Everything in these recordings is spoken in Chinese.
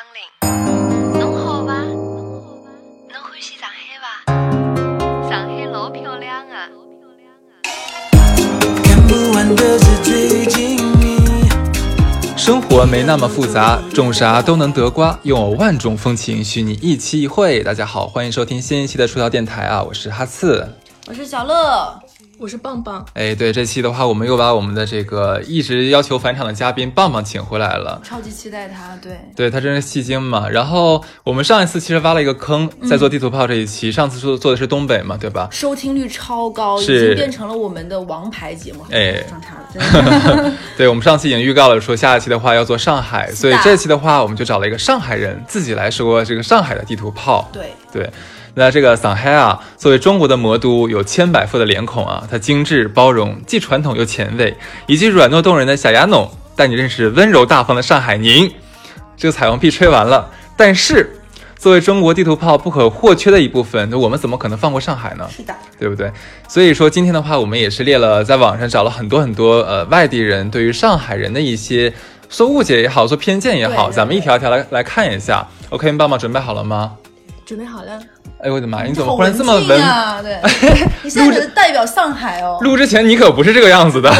光临，侬好伐？侬欢喜上海伐？上海老漂亮啊！看不完的字追紧你。生活没那么复杂，种啥都能得瓜，用我万种风情许你一期一会。大家好，欢迎收听新一期的出逃电台啊，我是哈刺。我是小乐，我是棒棒，哎，对，这期的话，我们又把我们的这个一直要求返场的嘉宾棒棒请回来了。超级期待他。对，对他真是戏精嘛。然后我们上一次其实挖了一个坑，在做地图炮这一期，上次做做的是东北嘛，对吧？收听率超高，已经变成了我们的王牌节目。哎上叉了，真的。对，我们上次已经预告了，说下一期的话要做上海，所以这期的话，我们就找了一个上海人自己来说这个上海的地图炮。对，对，那这个上海啊，作为中国的魔都，有千百副的脸孔啊，它精致包容，既传统又前卫，以及软糯动人的小丫�农，带你认识温柔大方的上海宁。这个彩虹屁吹完了，但是作为中国地图炮不可或缺的一部分，那我们怎么可能放过上海呢？是的，对不对？所以说今天的话，我们也是列了在网上找了很多很多呃外地人对于上海人的一些说误解也好，说偏见也好，对对咱们一条一条来来看一下。OK，棒棒准备好了吗？准备好了。哎呦我的妈！你怎么忽然这么文？啊？对，你现在可是代表上海哦。录之前你可不是这个样子的。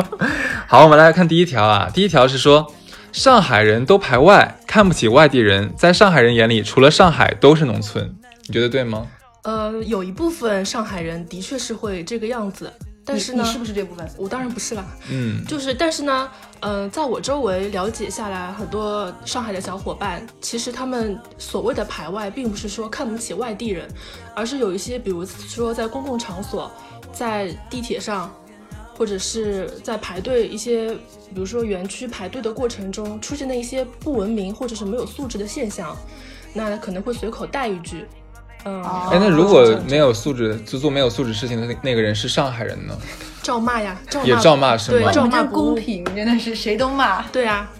好，我们来看第一条啊。第一条是说，上海人都排外，看不起外地人，在上海人眼里，除了上海都是农村。你觉得对吗？呃，有一部分上海人的确是会这个样子，但是呢，你你是不是这部分？我当然不是啦。嗯，就是，但是呢，嗯、在我周围了解下来，很多上海的小伙伴，其实他们所谓的排外，并不是说看不起外地人，而是有一些，比如说在公共场所，在地铁上，或者是在排队一些，比如说园区排队的过程中出现的一些不文明或者是没有素质的现象，那可能会随口带一句，嗯，哦。哎，那如果没有素质，就做没有素质事情的那那个人是上海人呢？照骂呀，照骂。也照骂是吗？对，照骂公平，真的是谁都骂。对啊，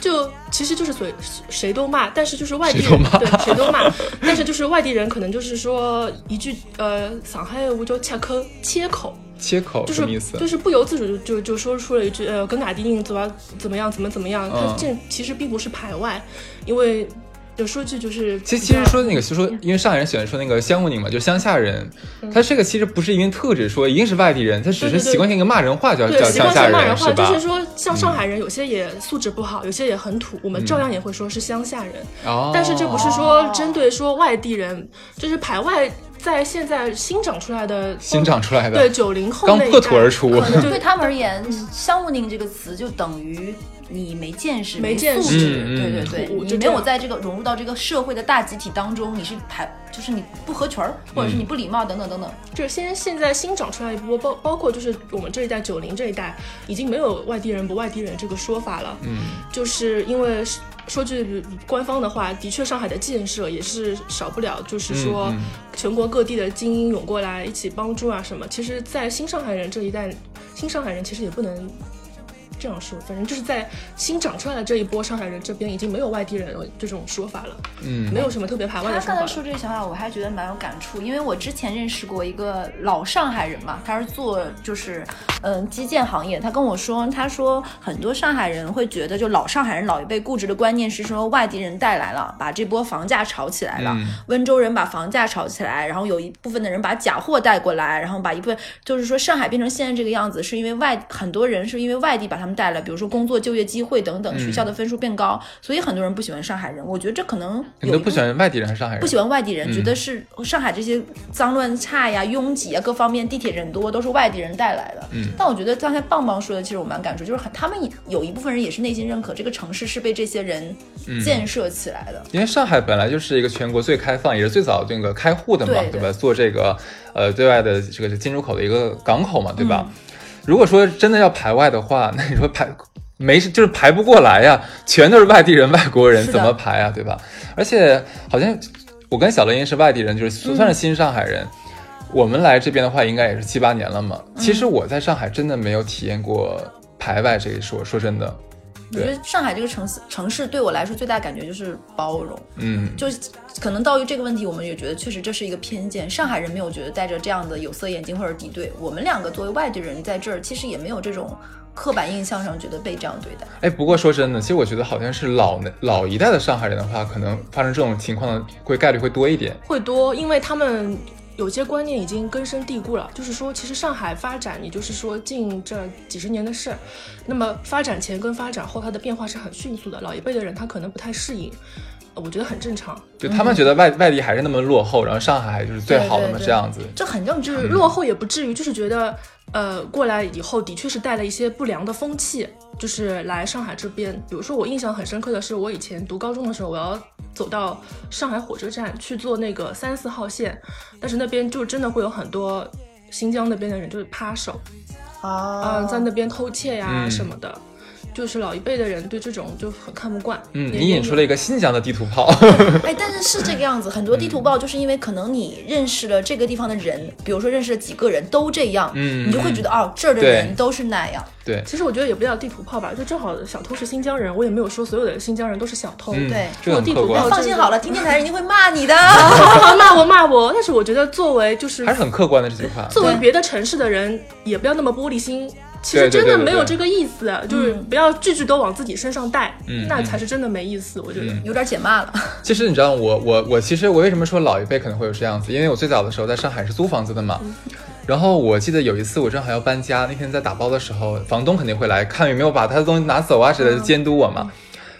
就其实就是随谁都骂，但是就是外地谁都骂。人对谁都骂，但是就是外地人可能就是说一句呃上海话就切口切口，切口就是什么意思？就是不由自主就就就说出了一句呃跟外地人怎么怎么样怎么怎么样，嗯。他这其实并不是排外，因为就说句就是其实其实说那个，就说因为上海人喜欢说那个乡务宁嘛，就是乡下人，他这个其实不是因为特指说一定是外地人，他只是习惯性一个骂人话叫叫对习惯乡下人，性骂人话，就是说像上海人有些也素质不好，有些也很土，我们照样也会说是乡下人。哦，但是这不是说针对说外地人，就是排外在现在新长出来的新长出来的，对九零后刚那一代破土而出。可能就对他们而言，“乡务宁”这个词就等于你没见识、没见识对对对，你没有在这个融入到这个社会的大集体当中，你是排，就是你不合群儿，或者是你不礼貌等等等等。就是现现在新长出来一波，包包括就是我们这一代九零这一代，已经没有外地人不外地人这个说法了。嗯，就是因为说句官方的话，的确上海的建设也是少不了，就是说全国各地的精英涌过来一起帮助啊什么。其实，在新上海人这一代，新上海人其实也不能。这样说，反正就是在新长出来的这一波上海人这边，已经没有外地人有这种说法了，嗯，没有什么特别排外的说法了。刚才说这个想法，我还觉得蛮有感触，因为我之前认识过一个老上海人嘛，他是做就是嗯基建行业，他跟我说，他说很多上海人会觉得，就老上海人老一辈固执的观念是说外地人带来了，把这波房价炒起来了，嗯温州人把房价炒起来，然后有一部分的人把假货带过来，然后把一部分就是说上海变成现在这个样子，是因为外很多人是因为外地把他们带来，比如说工作就业机会等等，学校的分数变高，所以很多人不喜欢上海人。我觉得这可能你都不喜欢外地人还是上海人？不喜欢外地人，嗯觉得是上海这些脏乱差呀、拥挤啊各方面，地铁人多都是外地人带来的。嗯但我觉得刚才棒棒说的，其实我蛮感触，就是很他们有一部分人也是内心认可这个城市是被这些人嗯建设起来的。因为上海本来就是一个全国最开放，也是最早这个开户的嘛，对对吧？做这个呃对外的这个进出口的一个港口嘛，对吧？嗯如果说真的要排外的话，那你说排没事就是排不过来呀，全都是外地人、外国人，怎么排啊，对吧？而且好像我跟小乐音是外地人，就是算是新上海人。我们来这边的话，应该也是七八年了嘛。其实我在上海真的没有体验过排外这一说，说真的，我觉得上海这个城市城市对我来说最大感觉就是包容，嗯，就可能到于这个问题，我们也觉得确实这是一个偏见。上海人没有觉得戴着这样的有色眼镜或者敌对，我们两个作为外地人在这儿，其实也没有这种刻板印象上觉得被这样对待。哎，不过说真的，其实我觉得好像是老老一代的上海人的话，可能发生这种情况的会概率会多一点。会多，因为他们有些观念已经根深蒂固了。就是说，其实上海发展，也就是说近这几十年的事儿。那么发展前跟发展后，它的变化是很迅速的。老一辈的人他可能不太适应，我觉得很正常。就他们觉得外外地还是那么落后，然后上海就是最好的嘛，对对对这样子。这很正就是。落后也不至于，就是觉得，呃，过来以后的确是带了一些不良的风气，就是来上海这边。比如说，我印象很深刻的是，我以前读高中的时候，我要走到上海火车站去坐那个三四号线，但是那边就真的会有很多新疆那边的人，就是扒手，啊嗯、在那边偷窃呀、嗯什么的。就是老一辈的人对这种就很看不惯。嗯，你引出了一个新疆的地图炮。哎，但是是这个样子，很多地图炮就是因为可能你认识了这个地方的人，比如说认识了几个人都这样，嗯你就会觉得哦，这儿的人都是那样。对，其实我觉得也不叫地图炮吧，就正好小偷是新疆人，我也没有说所有的新疆人都是小偷。嗯对这个很客观我地图炮，放心好了，听电台人一定会骂你的。骂我骂我，但是我觉得作为就是还是很客观的这句话。作为别的城市的人，也不要那么玻璃心。其实真的没有这个意思，就是不要句句都往自己身上带，嗯那才是真的没意思。我觉得，嗯有点解骂了。其实你知道我我我其实我为什么说老一辈可能会有这样子？因为我最早的时候在上海是租房子的嘛。然后我记得有一次我正好要搬家，那天在打包的时候，房东肯定会来看有没有把他的东西拿走啊之类的，监督我嘛。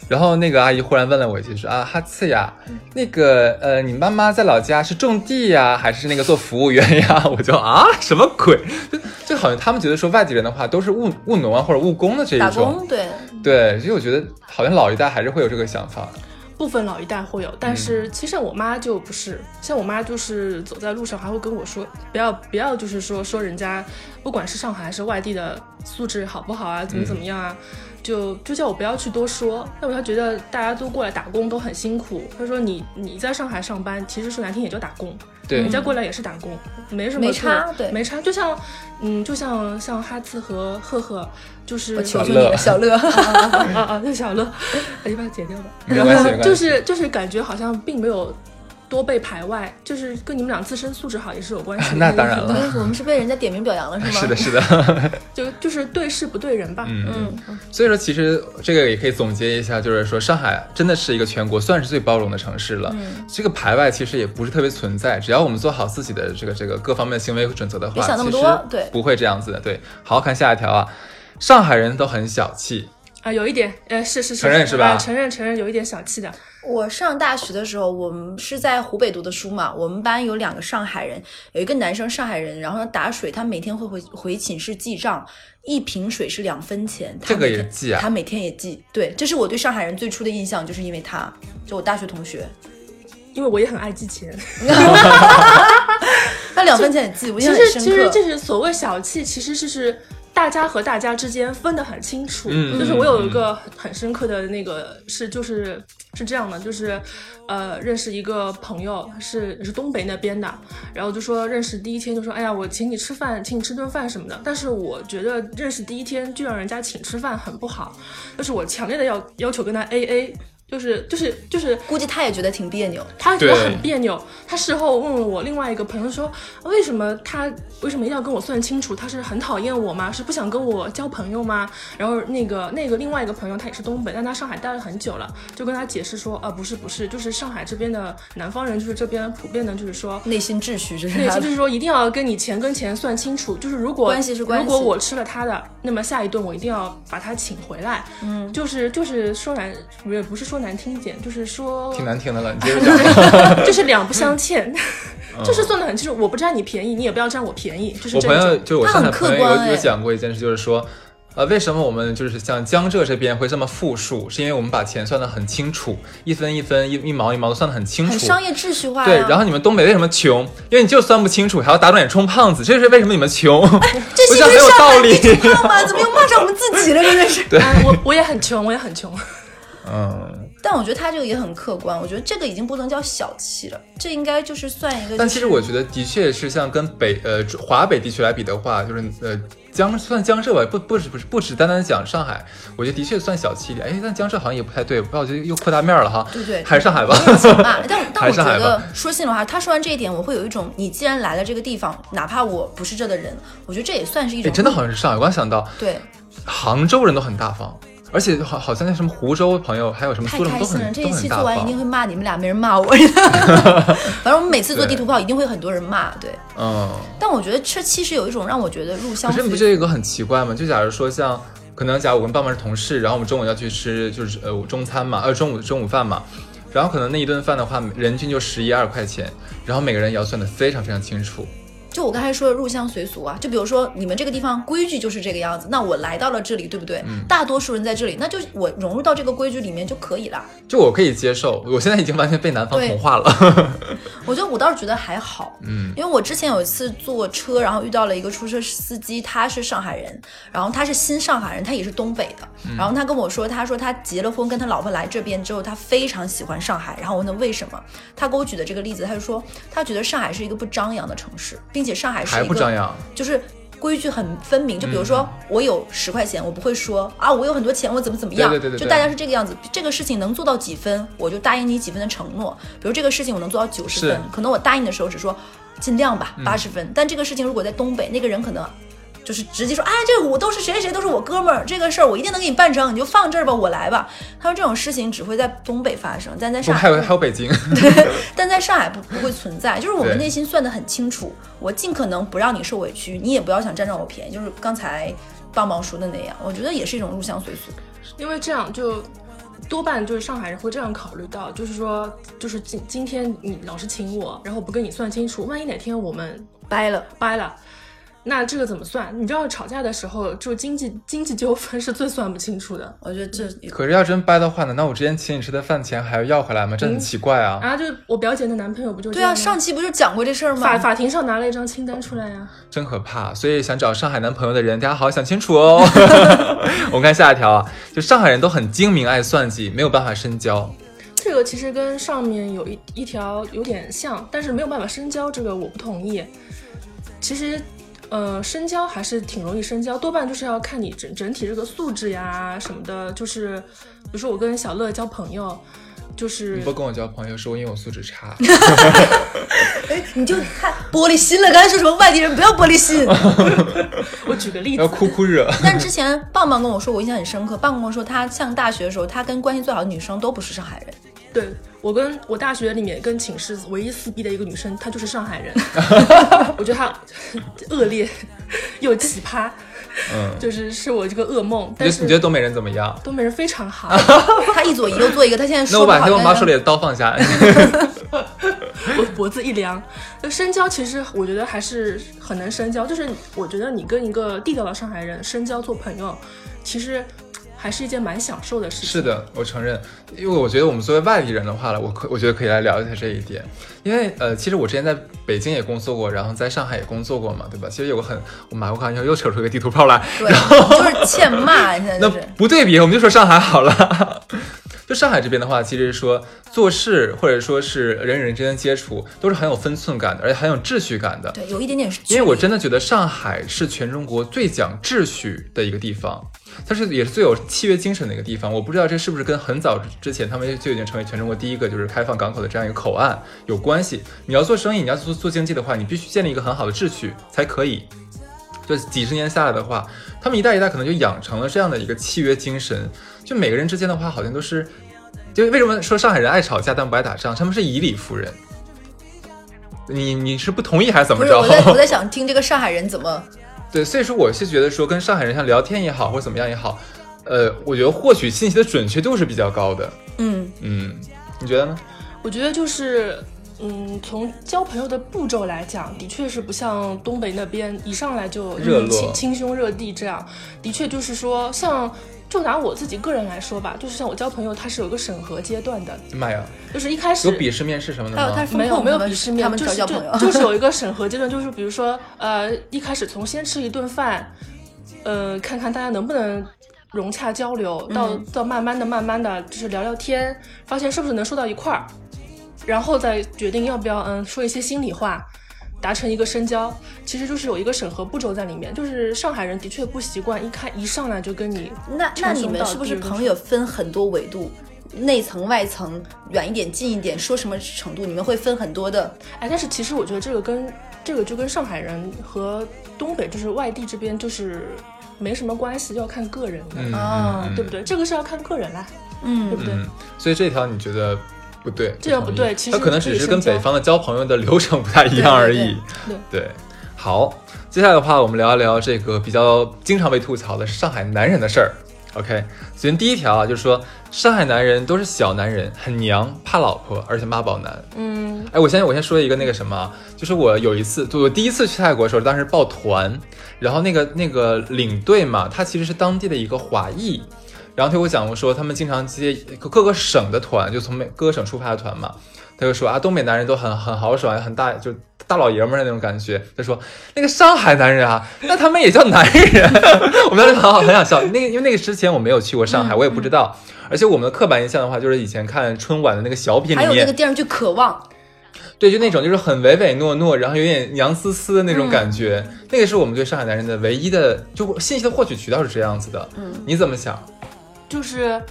然后那个阿姨忽然问了我一句说啊哈次呀，那个呃你妈妈在老家是种地呀，还是那个做服务员呀？我就啊什么鬼？就就好像他们觉得说外地人的话都是务务农啊或者务工的这一种打。工对，对，所以我觉得好像老一代还是会有这个想法。部分老一代会有，但嗯是其实我妈就不是，像我妈就是走在路上还会跟我说，不要不要，就是说说人家不管是上海还是外地的素质好不好啊，怎么怎么样啊，就就叫我不要去多说，要不他觉得大家都过来打工都很辛苦，他说你你在上海上班，其实说难听也就打工，对人家过来也是打工，没什么没差对没差，就像嗯，就像像哈次和赫赫，就是我求小乐求你了，小乐。啊啊啊！那小乐，你把它剪掉吧。没关系没关系就是就是感觉好像并没有多被排外，就是跟你们俩自身素质好也是有关系的。那当然了哎 我们是被人家点名表扬了是吗？是的，是的。就就是对事不对人吧。嗯，所以说其实这个也可以总结一下，就是说上海真的是一个全国算是最包容的城市了。嗯这个排外其实也不是特别存在，只要我们做好自己的这个这个各方面的行为准则的话，别想那么其实多对不会这样子的。对，好好看下一条啊，上海人都很小气，啊，有一点，呃，是是是，承认是吧啊承认承认，有一点小气的。我上大学的时候，我们是在湖北读的书嘛。我们班有两个上海人，有一个男生上海人，然后呢打水，他每天会回回寝室记账，一瓶水是两分钱。他这个每天也记啊他每天也记。对，这是我对上海人最初的印象，就是因为他，就我大学同学，因为我也很爱记钱，他两分钱也记，我印其象很深刻。实其实这是所谓小气，其实就是大家和大家之间分得很清楚。嗯就是我有一个很很深刻的那个是就是是这样的，就是呃认识一个朋友是是东北那边的，然后就说认识第一天就说哎呀我请你吃饭，请你吃顿饭什么的。但是我觉得认识第一天就让人家请吃饭很不好，就是我强烈的要要求跟他 A A。就是就是就是估计他也觉得挺别扭。他觉得很别扭。他事后问了我另外一个朋友说，为什么他为什么一定要跟我算清楚？他是很讨厌我吗？是不想跟我交朋友吗？然后那个那个另外一个朋友他也是东北，但他上海待了很久了，就跟他解释说，啊不是不是，就是上海这边的南方人，就是这边普遍的，就是说。内心秩序，这是就是说一定要跟你钱跟钱算清楚，就是如果关系是关系如果我吃了他的，那么下一顿我一定要把他请回来。嗯，就是就是说难，也不是说难听一点，就是说挺难听的了。你接着讲。就是两不相欠，嗯就是算得很清楚。我不占你便宜，你也不要占我便宜，就是我朋友。就我上海他很客朋友有有讲过一件事，就是说。呃，为什么我们就是像江浙这边会这么富庶？是因为我们把钱算得很清楚，一分一分、一一毛一毛都算得很清楚，很商业秩序化呀。对，然后你们东北为什么穷？因为你就算不清楚，还要打肿脸充胖子，这是为什么你们穷。这想 很有道理。吗？怎么又骂上我们自己了？真的是。哎我我也很穷，我也很穷。嗯，但我觉得他这个也很客观，我觉得这个已经不能叫小气了，这应该就是算一个、但其实我觉得的确是像跟北呃华北地区来比的话，就是呃江算江浙吧，不不是不是不只单单讲上海，我觉得的确算小气一点。哎，但江浙好像也不太对，不知道我觉得又扩大面了哈。对对还是上海吧。吧，但 但我觉得说心里话，他说完这一点，我会有一种，你既然来了这个地方，哪怕我不是这的人，我觉得这也算是一哎，种真的好像是上海，我刚想到，对，杭州人都很大方，而且好好像那什么湖州朋友，还有什么太苏州开心了！这一期很大做完一定。会骂你们俩，没人骂我。反正我们每次做地图炮，一定会很多人骂。对，嗯，但我觉得这其实有一种让我觉得入乡可是你不随觉得有一个很奇怪吗？就假如说像，可能假如我跟棒棒是同事，然后我们中午要去吃就是呃中餐嘛，呃中午中午饭嘛，然后可能那一顿饭的话，人均就十一二块钱，然后每个人也要算得非常非常清楚。就我刚才说的入乡随俗啊，就比如说你们这个地方规矩就是这个样子，那我来到了这里，对不对？嗯大多数人在这里，那就我融入到这个规矩里面就可以了。就我可以接受，我现在已经完全被南方同化了。我觉得我倒是觉得还好，嗯，因为我之前有一次坐车，然后遇到了一个出租车司机，他是上海人，然后他是新上海人，他也是东北的，嗯然后他跟我说，他说他结了婚，跟他老婆来这边之后，他非常喜欢上海，然后我问他为什么，他给我举的这个例子，他就说他觉得上海是一个不张扬的城市，并且上海是一个就是规矩很分明。就比如说，我有十块钱，我不会说啊，我有很多钱，我怎么怎么样。对对对对对就大家是这个样子，这个事情能做到几分，我就答应你几分的承诺。比如这个事情我能做到九十分，可能我答应的时候只说尽量吧，嗯八十分。但这个事情如果在东北，那个人可能。就是直接说，哎，这个我都是谁谁谁都是我哥们儿，这个事儿我一定能给你办成，你就放这儿吧，我来吧。他说这种事情只会在东北发生，但在上海还有还有北京，对 但在上海不不会存在，就是我们内心算得很清楚，我尽可能不让你受委屈，你也不要想占着我便宜，就是刚才棒棒说的那样，我觉得也是一种入乡随俗。因为这样就多半就是上海人会这样考虑到，就是说，就是今今天你老是请我，然后不跟你算清楚，万一哪天我们掰了，掰了。那这个怎么算？你知道吵架的时候，就经济经济纠纷是最算不清楚的我觉得这可是要真掰的话，难道我之前请你吃的饭钱还要要回来吗？这很奇怪啊！啊！就我表姐的男朋友不就对啊，上期不就讲过这事儿吗？法法庭上拿了一张清单出来呀、真可怕，所以想找上海男朋友的人，大家好好想清楚哦。我们看下一条啊，就上海人都很精明爱算计，没有办法深交。这个其实跟上面有一一条有点像，但是没有办法深交，这个我不同意。其实，呃，深交还是挺容易深交，多半就是要看你整整体这个素质呀什么的。就是，比如说我跟小乐交朋友，就是你不跟我交朋友，是我因为我素质差。哎，你就太玻璃心了。刚才说什么外地人不要玻璃心。我举个例子要子，哭哭热。但之前棒棒跟我说，我印象很深刻。棒棒跟我说，他上大学的时候，他跟关系最好的女生都不是上海人。对我跟我大学里面跟寝室唯一撕逼的一个女生，她就是上海人，我觉得她恶劣又奇葩，嗯，就是是我这个噩梦。你但是觉得你觉得东北人怎么样？东北人非常好，他一左一右做一个，他现在那我把说不好像黑龙妈手里的刀放下。我脖子一凉。那深交其实我觉得还是很能深交，就是我觉得你跟一个地道的上海人深交做朋友，其实还是一件蛮享受的事情。是，的，我承认，因为我觉得我们作为外地人的话呢，我可我觉得可以来聊一下这一点，因为呃，其实我之前在北京也工作过，然后在上海也工作过嘛，对吧？其实有个很，我马上又又扯出一个地图炮来，对，就是欠骂，现在 那就是。不对比，我们就说上海好了。就上海这边的话，其实说做事或者说是人与人之间的接触，都是很有分寸感的，而且很有秩序感的。对，有一点点。因为我真的觉得上海是全中国最讲秩序的一个地方，它是也是最有契约精神的一个地方。我不知道这是不是跟很早之前他们就已经成为全中国第一个就是开放港口的这样一个口岸有关系。你要做生意，你要做做经济的话，你必须建立一个很好的秩序才可以。就几十年下来的话，他们一代一代可能就养成了这样的一个契约精神。就每个人之间的话，好像都是，就为什么说上海人爱吵架但不爱打仗？他们是以理服人。你你是不同意还是怎么着？不是我在我在 想听这个上海人怎么对，所以说我是觉得说跟上海人像聊天也好，或者怎么样也好，呃，我觉得获取信息的准确度是比较高的。嗯嗯，你觉得呢？我觉得就是。嗯，从交朋友的步骤来讲，的确是不像东北那边一上来就热络亲亲兄热弟这样。的确就是说，像就拿我自己个人来说吧，就是像我交朋友，他是有个审核阶段的，妈呀，就是一开始有笔试面试什么的吗？还有他是没有没有他们鄙视面，他们就是交交朋友就就 是有一个审核阶段，就是比如说呃，一开始从先吃一顿饭，呃，看看大家能不能融洽交流，到、嗯到慢慢的慢慢的就是聊聊天，发现是不是能说到一块儿，然后再决定要不要嗯说一些心里话。达成一个深交，其实就是有一个审核步骤在里面。就是上海人的确不习惯一开一上来就跟你那那你们是不是朋友分很多维度？内层、外层，远一点、近一点，说什么程度？你们会分很多的。哎，但是其实我觉得这个跟这个就跟上海人和东北就是外地这边就是没什么关系，要看个人的，嗯哦嗯嗯对不对？这个是要看个人啦，嗯对嗯不对？嗯，所以这条你觉得不对？这样不对其实它可能只是跟北方的交朋友的流程不太一样而已。对对，好，接下来的话，我们聊一聊这个比较经常被吐槽的是上海男人的事儿。OK，首先第一条啊，就是说上海男人都是小男人，很娘，怕老婆，而且妈宝男。嗯，哎，我先我先说一个那个什么啊，就是我有一次，就我第一次去泰国的时候，当时报团，然后那个那个领队嘛，他其实是当地的一个华裔，然后他给我讲过说，他们经常接各个省的团，就从每各个省出发的团嘛，他就说啊，东北男人都很很豪爽，很大，就大老爷们儿的那种感觉。他说那个上海男人啊，那他们也叫男人。我们当时很好很想笑，那个因为那个之前我没有去过上海，我也不知道。而且我们的刻板印象的话，就是以前看春晚的那个小品里还有那面个，电视剧《渴望》，对，就那种就是很唯唯诺诺，然后有点娘丝丝的那种感觉，那个是我们对上海男人的唯一的就信息的获取渠道是这样子的。嗯，你怎么想？就是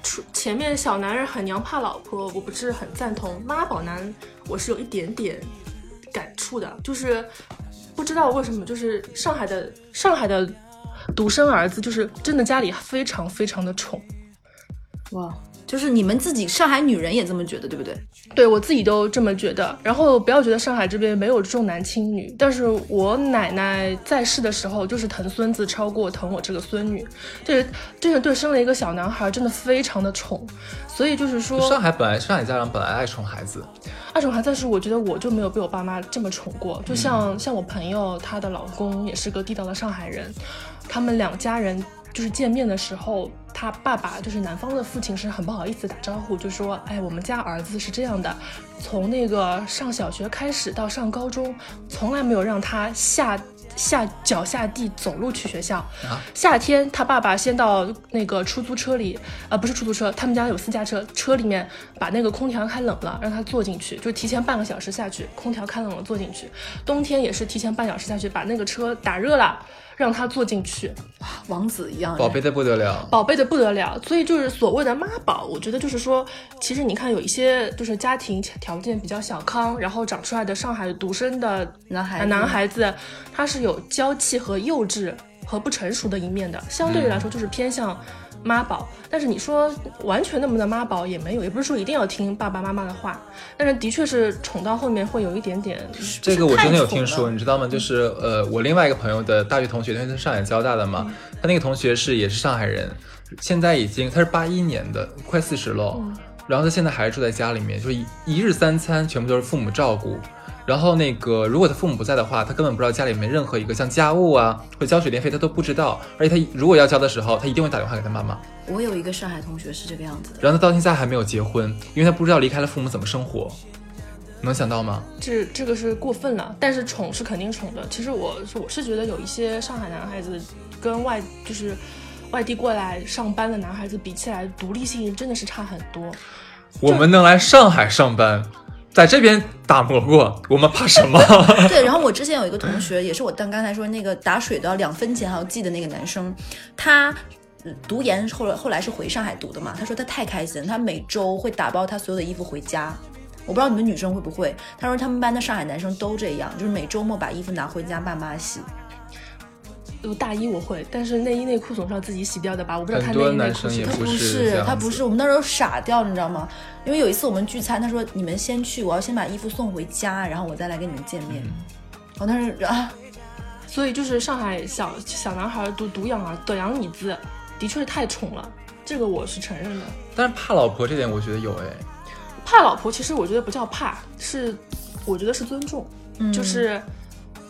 出前面小男人很娘怕老婆，我不是很赞同。妈宝男我是有一点点感触的，就是不知道为什么，就是上海的上海的独生儿子，就是真的家里非常非常的宠。哇，就是你们自己上海女人也这么觉得，对不对？对我自己都这么觉得。然后不要觉得上海这边没有重男轻女，但是我奶奶在世的时候就是疼孙子超过疼我这个孙女，这这个对生了一个小男孩真的非常的宠，所以就是说上海本来上海家长本来爱宠孩子，爱宠孩子，但是我觉得我就没有被我爸妈这么宠过。就像、像我朋友，她的老公也是个地道的上海人，他们两家人就是见面的时候，他爸爸就是男方的父亲是很不好意思打招呼，就说：“哎，我们家儿子是这样的，从那个上小学开始到上高中，从来没有让他下。”下脚下地走路去学校，啊夏天他爸爸先到那个出租车里，呃，不是出租车，他们家有私家车，车里面把那个空调开冷了，让他坐进去，就提前半个小时下去，空调开冷了坐进去。冬天也是提前半小时下去，把那个车打热了，让他坐进去，王子一样，宝贝的不得了。宝贝的不得了。所以就是所谓的妈宝，我觉得就是说，其实你看有一些就是家庭条件比较小康，然后长出来的上海独生的男孩男孩子，他是有娇气和幼稚和不成熟的一面的，相对于来说就是偏向妈宝。但是你说完全那么的妈宝也没有，也不是说一定要听爸爸妈妈的话，但是的确是宠到后面会有一点点。这个我真的有听说，你知道吗？就是呃，我另外一个朋友的大学同学，因为他是上海交大的嘛，他那个同学是也是上海人，现在已经他是八一年的，快四十了，然后他现在还是住在家里面，就是一一日三餐全部都是父母照顾。然后那个，如果他父母不在的话，他根本不知道家里面任何一个像家务啊或者交水电费，他都不知道。而且他如果要交的时候，他一定会打电话给他妈妈。我有一个上海同学是这个样子的，然后他到现在还没有结婚，因为他不知道离开了父母怎么生活。能想到吗？这这个是过分了，但是宠是肯定宠的。其实我是我是觉得有一些上海男孩子跟外就是外地过来上班的男孩子比起来，独立性真的是差很多。我们能来上海上班，在这边打磨过，我们怕什么？对，然后我之前有一个同学，也是我刚刚才说那个打水都要两分钱还要记的那个男生，他。呃读研后来后来是回上海读的嘛？他说他太开心，他每周会打包他所有的衣服回家。我不知道你们女生会不会？他说他们班的上海男生都这样，就是每周末把衣服拿回家爸妈洗。有大衣我会，但是内衣内裤总是要自己洗掉的吧？我不知道他内很多男衣内裤是生也不他不是他不是，我们那时候傻掉，你知道吗？因为有一次我们聚餐，他说你们先去，我要先把衣服送回家，然后我再来跟你们见面。然后当时啊，所以就是上海小小男孩独独养儿短养椅子，的确是太宠了，这个我是承认的。但是怕老婆这点，我觉得有哎。怕老婆，其实我觉得不叫怕，是我觉得是尊重，嗯就是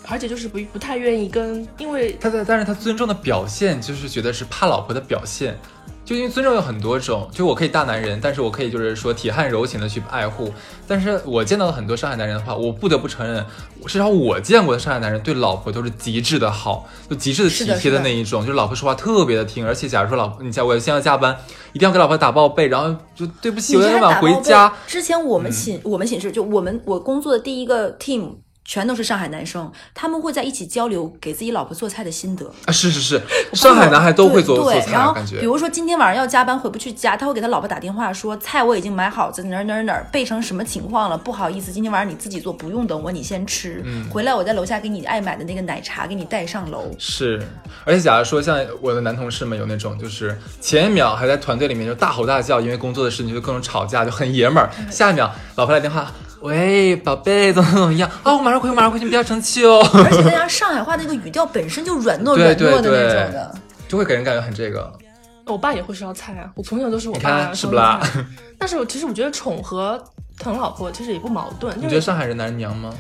而且就是不不太愿意跟，因为他的，但是他尊重的表现，就是觉得是怕老婆的表现。就因为尊重有很多种，就我可以大男人，但是我可以就是说铁汉柔情的去爱护。但是我见到了很多上海男人的话，我不得不承认，至少我见过的上海男人对老婆都是极致的好，就极致的体贴是的是的那一种，就是老婆说话特别的听，而且假如说老婆你家我现在要加班，一定要给老婆打报备，然后就对不起，我有点晚回家。之前我们寝、我们寝室就我们我工作的第一个 team 全都是上海男生，他们会在一起交流给自己老婆做菜的心得。啊，是是是，上海男孩都会做做对，菜然，后感觉比。如说今天晚上要加班回不去家，他会给他老婆打电话说菜我已经买好，在哪儿哪儿哪儿备成什么情况了，不好意思，今天晚上你自己做，不用等我，你先吃。嗯回来我在楼下给你爱买的那个奶茶给你带上楼。是，而且假如说像我的男同事们有那种，就是前一秒还在团队里面就大吼大叫，因为工作的事情就各种吵架，就很爷们儿，嗯下一秒老婆来电话，喂，宝贝，怎么怎么样？哦，我马上回，我马上回去，你不要生气哦，而且再加上上海话那个语调本身就软糯对对软糯的那种的。就会给人感觉很这个。我爸也会烧菜啊，我从小都是我你爸看是不啦。但是我其实我觉得宠和疼老婆其实也不矛盾，你觉得上海人男人娘吗？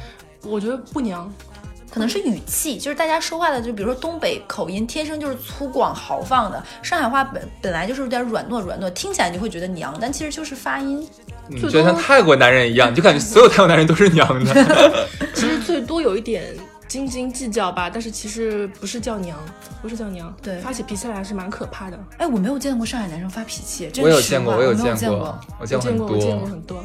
我觉得不娘，可能是语气，就是大家说话的，就比如说东北口音，天生就是粗犷豪放的；上海话本本来就是有点软糯软糯，听起来你会觉得娘，但其实就是发音。就觉得像泰国男人一样，你就感觉所有泰国男人都是娘的。其实最多有一点斤斤计较吧，但是其实不是叫娘，不是叫娘，对发起脾气来还是蛮可怕的。哎，我没有见过上海男生发脾气，真我有见过，我有有见过。我见过，很多。我见过很多。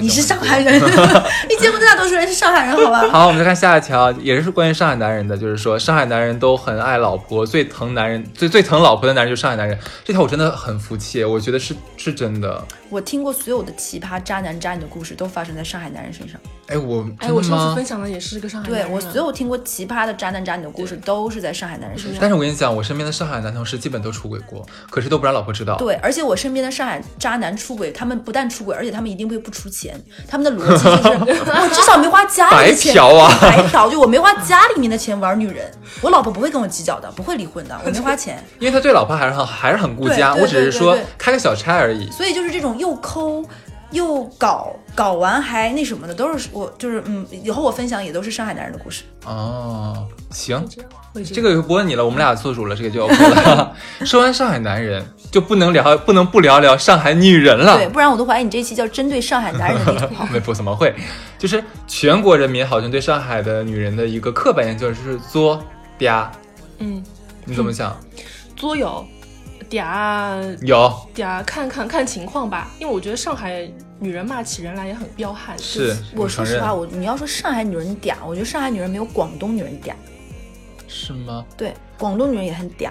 你是上海人，你见过的大多数人是上海人，好吧？好，我们再看下一条，也是关于上海男人的，就是说上海男人都很爱老婆，最疼男人最最疼老婆的男人就是上海男人。这条我真的很服气，我觉得是是真的。我听过所有的奇葩渣男渣女的故事，都发生在上海男人身上。哎，我哎，我上次分？享的也是个上海男人啊。对我所有听过奇葩的渣男渣女的故事，都是在上海男人身上。但是我跟你讲，我身边的上海男同事基本都出轨过，可是都不让老婆知道。对，而且我身边的上海渣男出轨，他们不但出轨，而且他们一定会不出钱。他们的逻辑就是，我至少没花家里的钱，白嫖啊白嫖，就我没花家里面的钱玩女人，我老婆不会跟我计较的，不会离婚的，我没花钱。因为他对老婆还是很还是很顾家，我只是说开个小差而已。所以就是这种又抠又搞，搞完还那什么的，都是我就是嗯，以后我分享也都是上海男人的故事。哦，行，这这个就不问你了，我们俩做主了，这个就 OK 了。说完上海男人，就不能聊，不能不聊聊上海女人了。对，不然我都怀疑你这一期叫针对上海男人的那套。没不怎么会，就是全国人民好像对上海的女人的一个刻板印象就是作嗲，嗯，你怎么想？作有嗲有嗲，看看看情况吧，因为我觉得上海女人骂起人来也很彪悍。是，我说实话，我你要说上海女人嗲，我觉得上海女人没有广东女人嗲。是吗？对，广东女人也很嗲。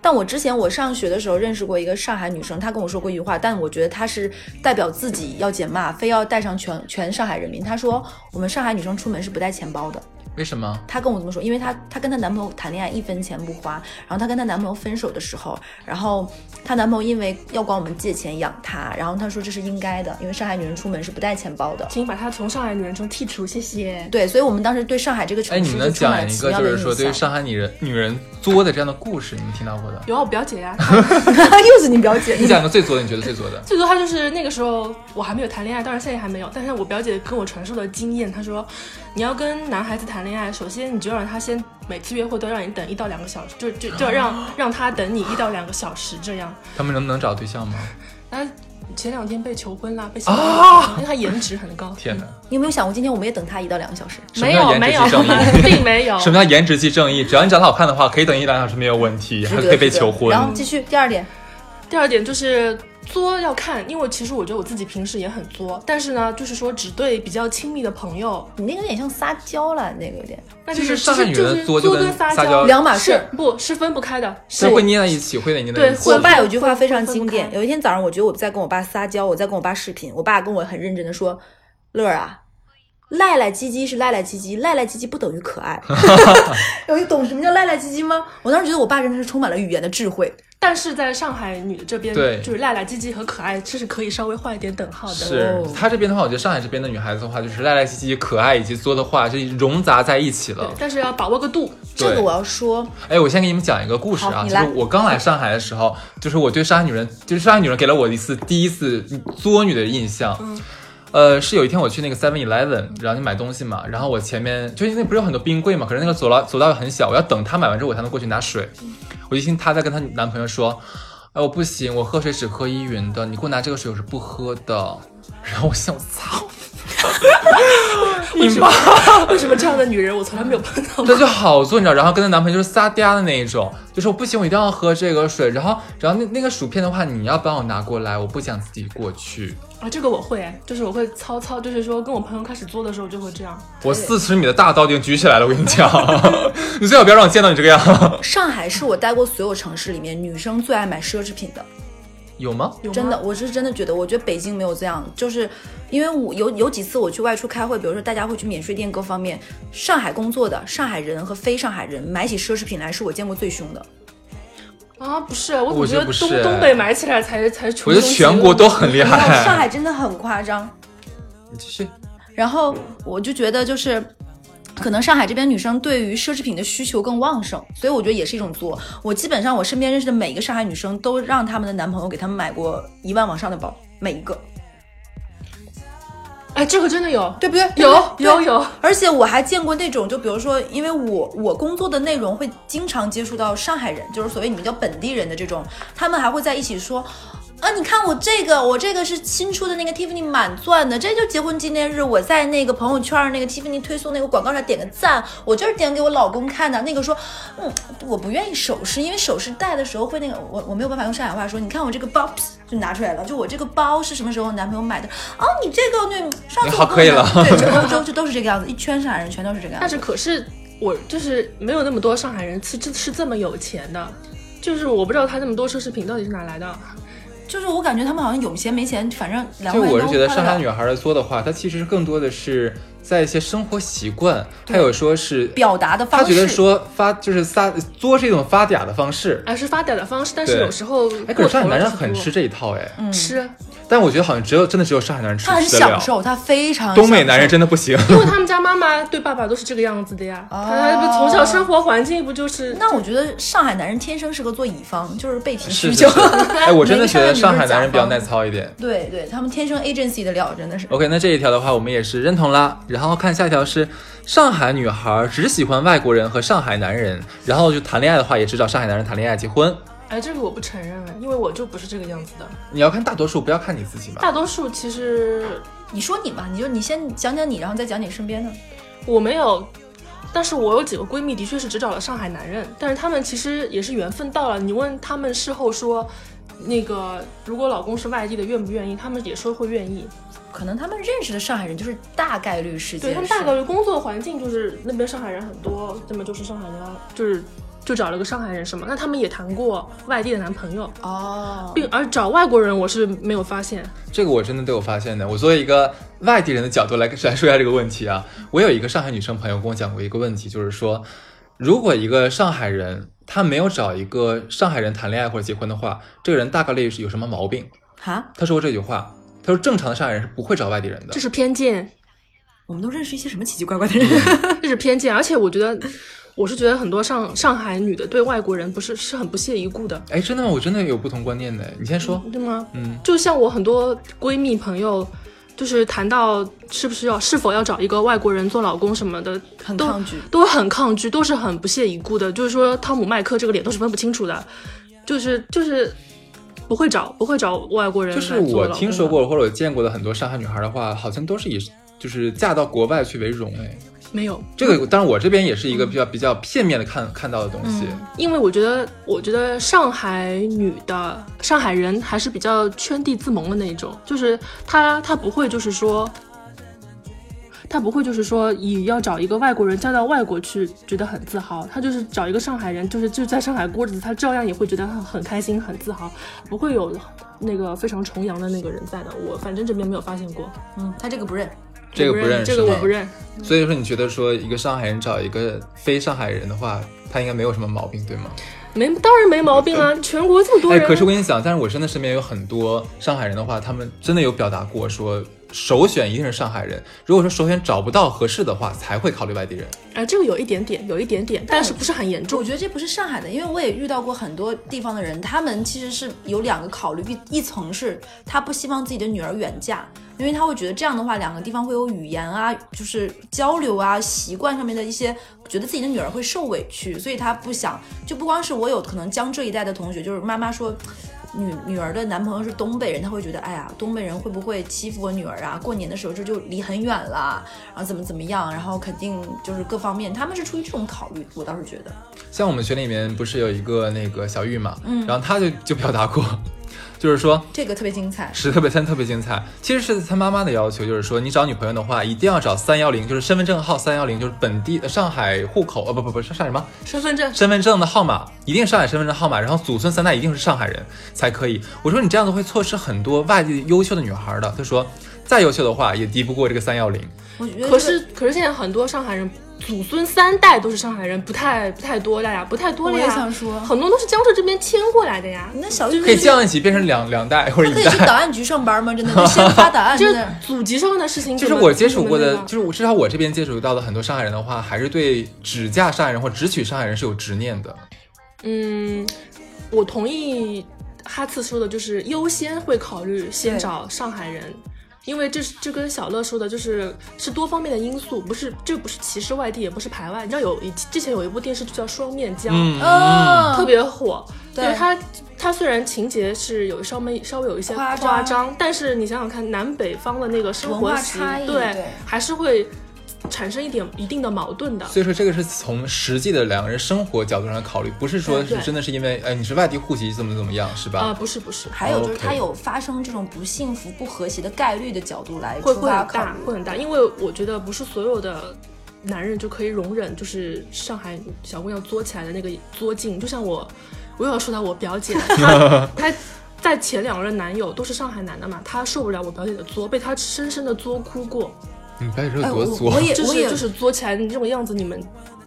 但我之前我上学的时候认识过一个上海女生，她跟我说过一句话，但我觉得她是代表自己要减骂，非要带上全全上海人民。她说我们上海女生出门是不带钱包的。为什么？她跟我这么说，因为她她跟她男朋友谈恋爱一分钱不花，然后她跟她男朋友分手的时候，然后她男朋友因为要管我们借钱养她，然后她说这是应该的，因为上海女人出门是不带钱包的。请把她从上海女人中剔除，谢谢。对，所以我们当时对上海这个哎，城市你们能就充满讲一个了奇妙的印就是说对于象。上海女人女人作的这样的故事，你们听到过的？有啊，我表姐呀、她 又是你表姐，你讲个最作的，你觉得最作的？最作她就是那个时候我还没有谈恋爱，当然现在还没有。但是我表姐跟我传授的经验，她说你要跟男孩子谈恋爱，首先你就让他先每次约会都让你等一到两个小时，就就就让让他等你一到两个小时这样。他们能不能找对象吗？那前两天被求婚啦，被求婚了，因为他颜值很高。天哪！你有没有想过，今天我们也等他一到两个小时？没有没有并没有。什么叫颜值即正义？只要你长得好看的话，可以等一两小时没有问题，还可以被求婚。然后继续第二点，第二点就是作要看，因为其实我觉得我自己平时也很作，但是呢，就是说只对比较亲密的朋友，你那个有点像撒娇了，那个有点。那就就是是上海女人就是作就跟作跟撒撒娇两码事。是。不是分不开的，是。会捏在一起，会在捏在对一起。我爸有句话非常经分典，开有一天早上，我觉得我在跟我爸撒娇，我在跟我爸视频，我爸跟我很认真的说：“乐儿啊，赖赖唧唧是赖赖唧唧，赖赖唧唧不等于可爱。”有你懂什么叫赖赖唧唧吗？我当时觉得我爸真的是充满了语言的智慧。但是在上海女的这边，对就是赖赖唧唧和可爱，这是可以稍微画一点等号的。是哦她这边的话，我觉得上海这边的女孩子的话，就是赖赖唧唧、可爱以及作的话，是融杂在一起了。但是要把握个度。这个我要说，哎，我先给你们讲一个故事啊，就是我刚来上海的时候，就是我对上海女人，就是上海女人给了我一次第一次作女的印象。嗯呃，是有一天我去那个 Seven Eleven，然后去买东西嘛，然后我前面就因为不是有很多冰柜嘛，可是那个走道走道又很小，我要等他买完之后我才能过去拿水。我一听她在跟她男朋友说，哎，我不行，我喝水只喝依云的，你给我拿这个水我是不喝的。然后我想，我操，为什么？为什么这样的女人我从来没有碰到过？这就好做，你知道，然后跟她男朋友就是撒嗲的那一种，就说不行，我一定要喝这个水，然后然后那那个薯片的话，你要帮我拿过来，我不想自己过去。啊，这个我会，就是我会操操，就是说跟我朋友开始做的时候就会这样。我四十米的大刀已经举起来了，我跟你讲，你最好不要让我见到你这个样。上海是我待过所有城市里面女生最爱买奢侈品的。有吗？有真的，我是真的觉得，我觉得北京没有这样，就是因为我有有几次我去外出开会，比如说大家会去免税店各方面，上海工作的上海人和非上海人买起奢侈品来是我见过最凶的。啊，不是，我我总觉得东觉得东北买起来才才纯我觉得全国都很厉害。上海真的很夸张，你继续。然后我就觉得就是。可能上海这边女生对于奢侈品的需求更旺盛，所以我觉得也是一种作。我基本上我身边认识的每一个上海女生都让他们的男朋友给他们买过一万往上的包，每一个，哎，这个真的有，对不对？有对有有，而且我还见过那种，就比如说，因为我我工作的内容会经常接触到上海人，就是所谓你们叫本地人的这种，他们还会在一起说。啊，你看我这个，我这个是新出的那个 Tiffany 满钻的，这就结婚纪念日，我在那个朋友圈儿那个 Tiffany 推送那个广告上点个赞，我就是点给我老公看的。那个说，嗯，我不愿意首饰，因为首饰戴的时候会那个，我我没有办法用上海话说，你看我这个包就拿出来了，就我这个包是什么时候男朋友买的？哦，你这个那上次你我跟我好可以了对，整个欧洲就都是这个样子，一圈上海人全都是这个样子。但是可是我就是没有那么多上海人是这是这么有钱的，就是我不知道他那么多奢侈品到底是哪来的。就是我感觉他们好像有钱没钱，反正两就我是觉得上海女女孩的作的话，她其实更多的是在一些生活习惯，他有说是表达的方式，他觉得说发就是撒作是一种发嗲的方式。啊，是发嗲的方式，但是有时候哎，可是上海男人很吃这一套哎，嗯吃，但我觉得好像只有真的只有上海男人吃他很享受，他非常东北男人真的不行。因为他们家妈妈对爸爸都是这个样子的呀，哦他他从小生活环境不就是？那我觉得上海男人天生适合做乙方，就是被提需求。哎，我真的觉得上海男人比较耐操一点。对对，他们天生 agency 的料，真的是。OK，那这一条的话，我们也是认同啦。然后看下一条是上海女孩只喜欢外国人和上海男人，然后就谈恋爱的话也只找上海男人谈恋爱结婚。哎，这个我不承认，因为我就不是这个样子的。你要看大多数，不要看你自己嘛。大多数其实你说你吧，你就你先讲讲你，然后再讲你身边的。我没有，但是我有几个闺蜜的确是只找了上海男人，但是她们其实也是缘分到了。你问她们事后说，那个如果老公是外地的，愿不愿意？她们也说会愿意。可能他们认识的上海人就是大概率事件是，对他们大概率工作环境就是那边上海人很多，那么就是上海人就是就找了个上海人什么，那他们也谈过外地的男朋友，哦，并而找外国人我是没有发现。这个我真的都有发现的。我作为一个外地人的角度来来说一下这个问题啊，我有一个上海女生朋友跟我讲过一个问题，就是说，如果一个上海人他没有找一个上海人谈恋爱或者结婚的话，这个人大概率是有什么毛病。哈，他说过这句话，他说正常的上海人是不会找外地人的这。是偏见，我们都认识一些什么奇奇怪怪的人？这是偏见，而且我觉得，我是觉得很多上上海女的对外国人不是是很不屑一顾的，哎，真的吗？我真的有不同观念的。你先说。对吗？嗯，就像我很多闺蜜朋友，就是谈到是不是要是否要找一个外国人做老公什么的，很抗拒。都很抗拒，都是很不屑一顾的。就是说，汤姆麦克这个脸都是分不清楚的，就是就是不会找不会找外国人就是我听说过或者我见过的很多上海女孩的话，好像都是以就是嫁到国外去为荣。哎，没有？这个当然我这边也是一个比较比较片面的看看到的东西。因为我觉得，我觉得上海女的上海人还是比较圈地自萌的那一种，就是她她不会就是说，她不会就是说以要找一个外国人嫁到外国去觉得很自豪，他就是找一个上海人，就是就在上海过日子，他照样也会觉得很很开心很自豪，不会有那个非常崇洋的那个人在的。我反正这边没有发现过，嗯，他这个不认。这个不认识这个我不认。所以说，你觉得说一个上海人找一个非上海人的话，他应该没有什么毛病，对吗？没，当然没毛病啊！全国这么多哎，人，可是我跟你讲，但是我真的身边有很多上海人的话，他们真的有表达过说，首选一定是上海人。如果说首选找不到合适的话，才会考虑外地人。哎，这个有一点点，有一点点，但是不是很严重我。觉得这不是上海的，因为我也遇到过很多地方的人，他们其实是有两个考虑，一一层是他不希望自己的女儿远嫁，因为他会觉得这样的话，两个地方会有语言啊，就是交流啊、习惯上面的一些，觉得自己的女儿会受委屈，所以他不想。就不光是我有可能江浙一带的同学，就是妈妈说。女女儿的男朋友是东北人，他会觉得，哎呀，东北人会不会欺负我女儿啊？过年的时候这就离很远了，然后怎么怎么样，然后肯定就是各方面，他们是出于这种考虑，我倒是觉得，像我们群里面不是有一个那个小玉嘛，嗯，然后他就就表达过，就是说这个特别精彩。是特别三特别精彩。其实是他妈妈的要求，就是说你找女朋友的话，一定要找三幺零，就是身份证号三幺零，就是本地呃上海户口，呃不不不是上海什么身份证身份证的号码，一定上海身份证号码，然后祖孙三代一定是上海人才可以。我说你这样子会错失很多外地优秀的女孩的。他说再优秀的话也敌不过这个三幺零。我觉得可是可是现在很多上海人祖孙三代都是上海人，不太不太多了呀，不太多了我也呀。想说很多都是江浙这边迁过来的呀。那小玉可以降一级变成两两代或者一可以去档。案局上班吗？真的，就先发档案，就是。祖籍上的事情，就是我接触过的，就是我至少我这边接触到的很多上海人的话，还是对只嫁上海人或只娶上海人是有执念的。嗯，我同意哈次说的，就是优先会考虑先找上海人。因为这是这跟小乐说的，就是是多方面的因素，不是这不是歧视外地，也不是排外。你知道有以之前有一部电视剧叫《双面胶》，嗯，嗯，特别火。对因为它它虽然情节是有稍微稍微有一些夸夸张但是你想想看，南北方的那个生活习差异对对还是会产生一点一定的矛盾的。所以说这个是从实际的两个人生活角度上考虑，不是说是真的是因为哎你是外地户籍怎么怎么样是吧？啊、不是不是，还有就是他有发生这种不幸福、不和谐的概率的角度来会会很大。会很大，因为我觉得不是所有的男人就可以容忍，就是上海小姑娘作起来的那个作劲。就像我，我又要说到我表姐，她 她在前两任男友都是上海男的嘛，她受不了我表姐的作，被她深深的作哭过，你别说哎，我有多作，我也 我也就是就是作起来你这种样子，你们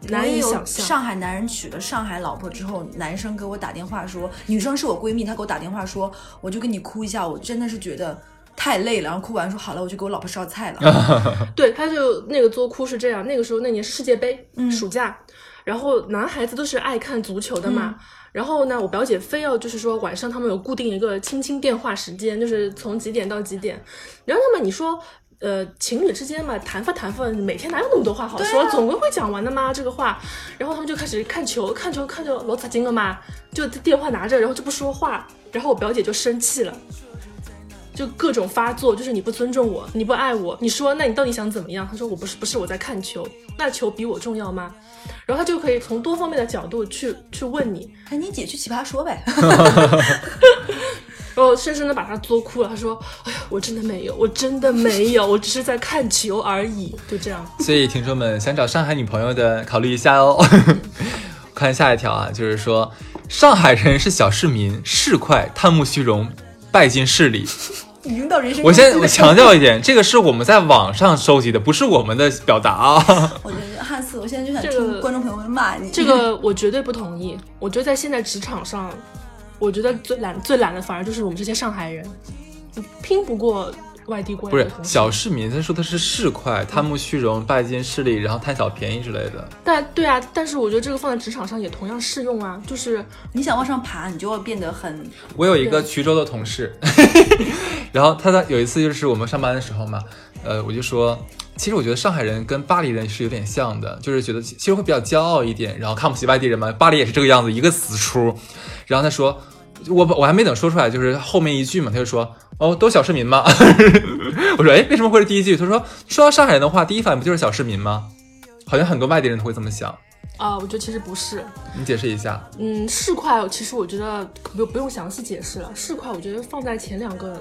难以想象。上海男人娶了上海老婆之后，男生给我打电话说，女生是我闺蜜，她给我打电话说，我就跟你哭一下，我真的是觉得太累了，然后哭完说好了，我去给我老婆烧菜了。对，他就那个作哭是这样，那个时候那年是世界杯，嗯暑假，然后男孩子都是爱看足球的嘛。然后呢，我表姐非要就是说晚上他们有固定一个亲亲电话时间，就是从几点到几点。然后那么你说，呃，情侣之间嘛，谈发谈发，每天哪有那么多话好说？总归会讲完的嘛，这个话。然后他们就开始看球，看球看球老咋劲了嘛，就电话拿着，然后就不说话。然后我表姐就生气了。就各种发作，就是你不尊重我，你不爱我，你说那你到底想怎么样？他说我不是不是我在看球，那球比我重要吗？然后他就可以从多方面的角度去去问你，哎，你姐去奇葩说呗。然后深深的把他作哭了。他说：“哎呀，我真的没有，我真的没有，我只是在看球而已。”就这样。所以听众们想找上海女朋友的考虑一下哦。看下一条啊，就是说上海人是小市民，市侩，贪慕虚荣，拜金势力。人生。我先我强调一点，这个是我们在网上收集的，不是我们的表达啊。我觉得汉斯，我现在就想这个听观众朋友们骂你。这个我绝对不同意。我觉得在现在职场上，我觉得最懒最懒的反而就是我们这些上海人，拼不过外地过不是来的同事。小市民，他说的是市侩，贪慕虚荣，拜金势力，然后贪小便宜之类的。但对啊，但是我觉得这个放在职场上也同样适用啊，就是你想往上爬，你就要变得很我有一个衢州的同事，然后他在有一次就是我们上班的时候嘛，呃，我就说，其实我觉得上海人跟巴黎人是有点像的，就是觉得其实会比较骄傲一点，然后看不起外地人嘛。巴黎也是这个样子，一个死出。然后他说，我我还没等说出来，就是后面一句嘛，他就说，哦，都小市民吗？我说，哎，为什么会是第一句？他说，说到上海人的话，第一反应不就是小市民吗？好像很多外地人都会这么想，啊、我觉得其实不是，你解释一下。嗯，市侩其实我觉得不不用详细解释了，市侩我觉得放在前两个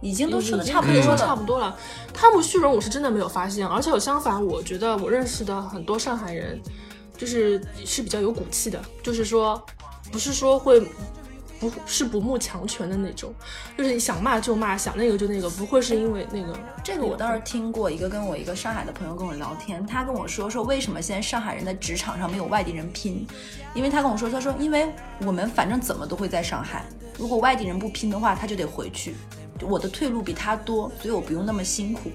已经都说的已经差不多差。不多了。贪慕虚荣我是真的没有发现，而且有相反，我觉得我认识的很多上海人，就是是比较有骨气的，就是说不是说会。不是不慕强权的那种，就是你想骂就骂，想那个就那个，不会是因为那个。这个我倒是听过，一个跟我一个上海的朋友跟我聊天，他跟我说说为什么现在上海人在职场上没有外地人拼，因为他跟我说，他说因为我们反正怎么都会在上海，如果外地人不拼的话，他就得回去，我的退路比他多，所以我不用那么辛苦。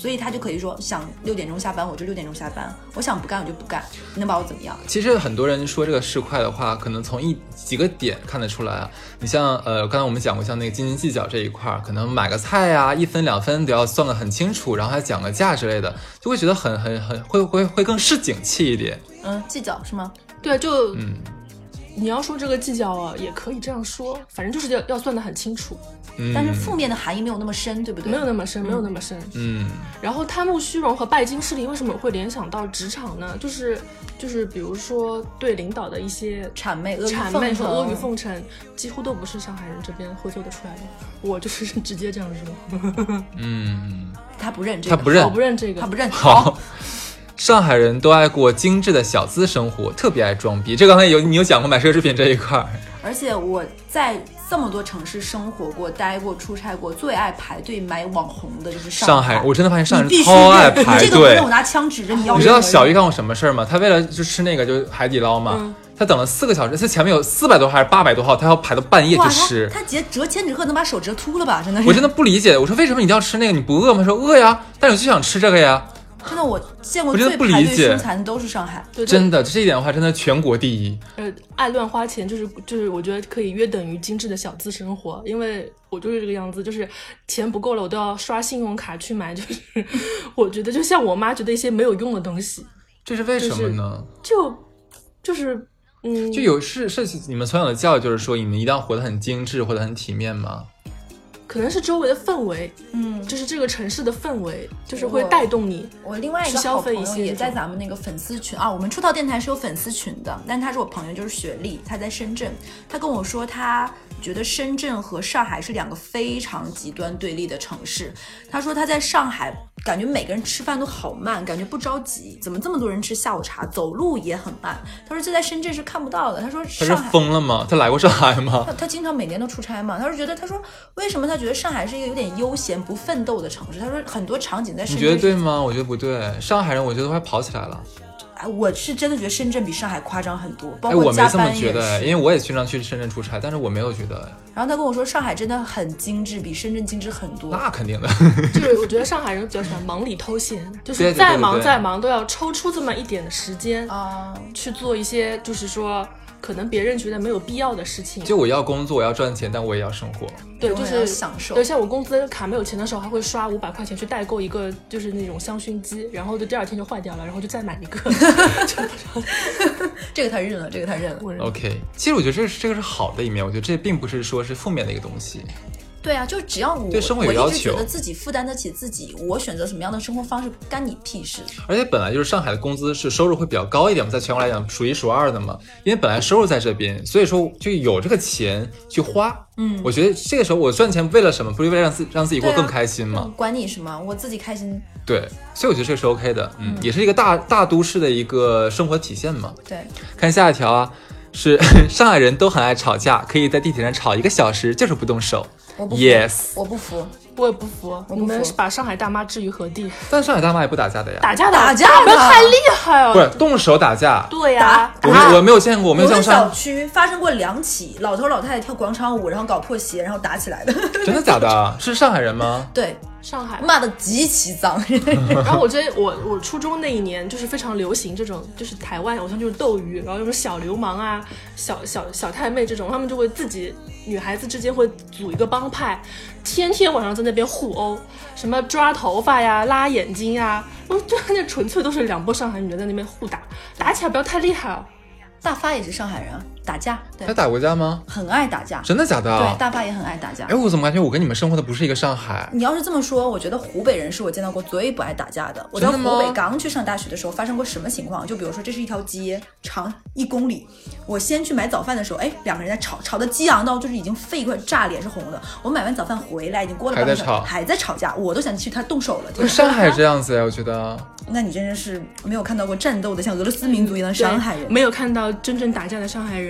所以他就可以说，想六点钟下班我就六点钟下班，我想不干我就不干，你能把我怎么样？其实很多人说这个市侩的话，可能从一几个点看得出来啊。你像呃，刚才我们讲过，像那个斤斤计较这一块儿，可能买个菜呀、一分两分都要算得很清楚，然后还讲个价之类的，就会觉得很很很会会会更市井气一点。嗯，计较是吗？对，就嗯，你要说这个计较啊，也可以这样说，反正就是要要算得很清楚，嗯但是负面的含义没有那么深，对不对？没有那么深，没有那么深。嗯然后贪慕虚荣和拜金势力为什么会联想到职场呢？就是就是比如说对领导的一些谄媚、阿谀谄奉和阿谀奉承，几乎都不是上海人这边会做得出来的。我就是直接这样说，嗯，他不认这个，他不认我不认这个他。不认。好。上海人都爱过精致的小资生活，特别爱装逼。这刚才有你有讲过买奢侈品这一块儿，而且我在这么多城市生活过、待过、出差过，最爱排队买网红的就是海。上海，我真的发现上海人超爱认，排你这个我。拿枪指着你要你知道小鱼干过什么事儿吗？他为了就吃那个就海底捞嘛，嗯他等了四个小时，他前面有四百多号还是八百多号，他要排到半夜，去吃。他他折折千纸鹤能把手折秃了吧？真的是，我真的不理解，我说为什么你一定要吃那个？你不饿吗？他说饿呀，但是我就想吃这个呀。真的我见过最排队凶残的都是上海。对，对真的，这一点的话，真的全国第一。呃，爱乱花钱就是就是，我觉得可以约等于精致的小资生活，因为我就是这个样子，就是钱不够了，我都要刷信用卡去买，就是 我觉得就像我妈觉得一些没有用的东西，这是为什么呢？就就是嗯，就有是是你们从小的教育就是说你们一定要活得很精致，活得很体面吗？可能是周围的氛围，嗯，就是这个城市的氛围，就是会带动你。我另外一个好朋消费一友也在咱们那个粉丝群啊，我们出道电台是有粉丝群的，但他是我朋友，就是雪莉，他在深圳，他跟我说他觉得深圳和上海是两个非常极端对立的城市。他说他在上海感觉每个人吃饭都好慢，感觉不着急，怎么这么多人吃下午茶，走路也很慢。他说这在深圳是看不到的。他说他是上海。疯了吗？他来过上海吗？他他经常每年都出差嘛，他是觉得他说为什么他觉得上海是一个有点悠闲不奋斗的城市？他说很多场景在深你圳你觉得对吗？我觉得不对。上海人我觉得都快跑起来了。哎，我是真的觉得深圳比上海夸张很多，包哎，括我没这么加班也觉得，因为我也经常去深圳出差，但是我没有觉得，然后他跟我说，上海真的很精致，比深圳精致很多。那肯定的。就是 我觉得上海人比较喜欢忙里偷闲，就是再忙再忙都要抽出这么一点的时间啊、去做一些，就是说可能别人觉得没有必要的事情。就我要工作，我要赚钱，但我也要生活。对，就是享受对，像我工资卡没有钱的时候，还会刷五百块钱去代购一个，就是那种香薰机，然后就第二天就坏掉了，然后就再买一个。就 这个他认了，这个他认了。我 OK，其实我觉得这是这个是好的一面，我觉得这并不是说是负面的一个东西。对啊，就只要我对生活有我要求觉得自己负担得起自己，我选择什么样的生活方式干你屁事。而且本来就是上海的工资是收入会比较高一点嘛，在全国来讲数一数二的嘛。因为本来收入在这边，所以说就有这个钱去花。嗯，我觉得这个时候我赚钱为了什么？不是为了让自让自己过更开心吗？嗯管你什么，我自己开心。对，所以我觉得这个是 OK 的。嗯，也是一个大大都市的一个生活体现嘛。对，看下一条啊，是 上海人都很爱吵架，可以在地铁上吵一个小时，就是不动手。我不服 Yes，我不服。我也不服，不你们是把上海大妈置于何地？但上海大妈也不打架的呀，打架打架的不要太厉害了。不是动手打架。对呀、我没我没有见过，我没有见过我们小，区发生过两起老头老太太跳广场舞，然后搞破鞋，然后打起来的。真的假的？是上海人吗？对，上海。骂的极其脏。然后我觉得我我初中那一年就是非常流行这种，就是台湾偶像就是斗鱼，然后有种小流氓啊、小小小太妹这种，他们就会自己女孩子之间会组一个帮派，天天晚上在那边互殴，什么抓头发呀、拉眼睛呀，我就那纯粹都是两波上海女人在那边互打，打起来不要太厉害哦。大发也是上海人，啊，打架，对他，打过架吗？很爱打架。真的假的？对，大发也很爱打架哎，。我怎么感觉我跟你们生活的不是一个上海？你要是这么说，我觉得湖北人是我见到过最不爱打架的。我在湖北刚去上大学的时候，发生过什么情况？就比如说，这是一条街，长一公里。我先去买早饭的时候，哎，两个人在吵，吵得激昂到就是已经肺快炸，脸是红的。我买完早饭回来，已经过了半个小时，还在吵还在吵架，我都想去他动手了。上海这样子呀，我觉得。那你真的是没有看到过战斗的像俄罗斯民族一样的上海人。没有看到真正打架的上海人。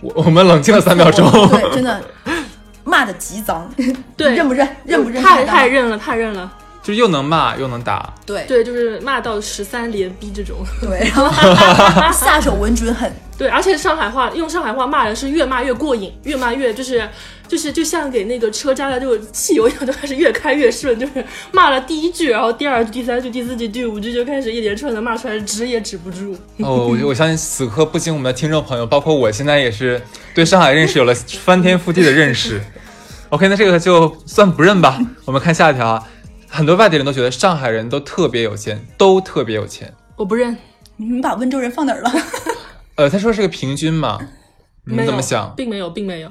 我 我们冷静了三秒钟。对，真的 骂的极脏。对认不认？认不认？太太认了，太认了。就是又能骂又能打，对对，就是骂到十三连逼这种。对，然后 下手稳准狠。对，而且上海话用上海话骂人是越骂越过瘾，越骂越就是就是就像给那个车加了这个汽油一样，就开始越开越顺，就是骂了第一句，然后第二句、第三句、第四句、第五句就开始一连串的骂出来，止也止不住。哦，我我相信此刻不仅我们的听众朋友，包括我现在也是对上海认识有了翻天覆地的认识。OK，那这个就算不认吧。我们看下一条啊，很多外地人都觉得上海人都特别有钱，都特别有钱。我不认，你们把温州人放哪儿了？呃，他说是个平均嘛，你们怎么想？并没有，并没有。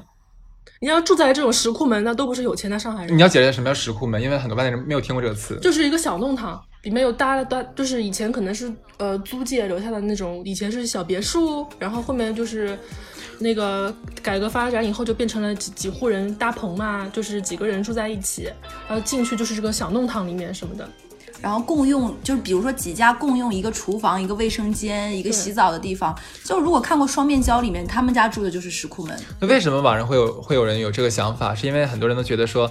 你要住在这种石库门，那都不是有钱的上海人你，要解释什么叫石库门，因为很多外地人没有听过这个词。就是一个小弄堂，里面有搭了搭，就是以前可能是呃租界留下的那种，以前是小别墅，然后后面就是那个改革发展以后就变成了几几户人搭棚嘛，就是几个人住在一起，然后进去就是这个小弄堂里面什么的。然后共用，就是比如说几家共用一个厨房、一个卫生间、一个洗澡的地方。就如果看过《双面胶》里面，他们家住的就是石库门。那为什么网上会有会有人有这个想法？是因为很多人都觉得说，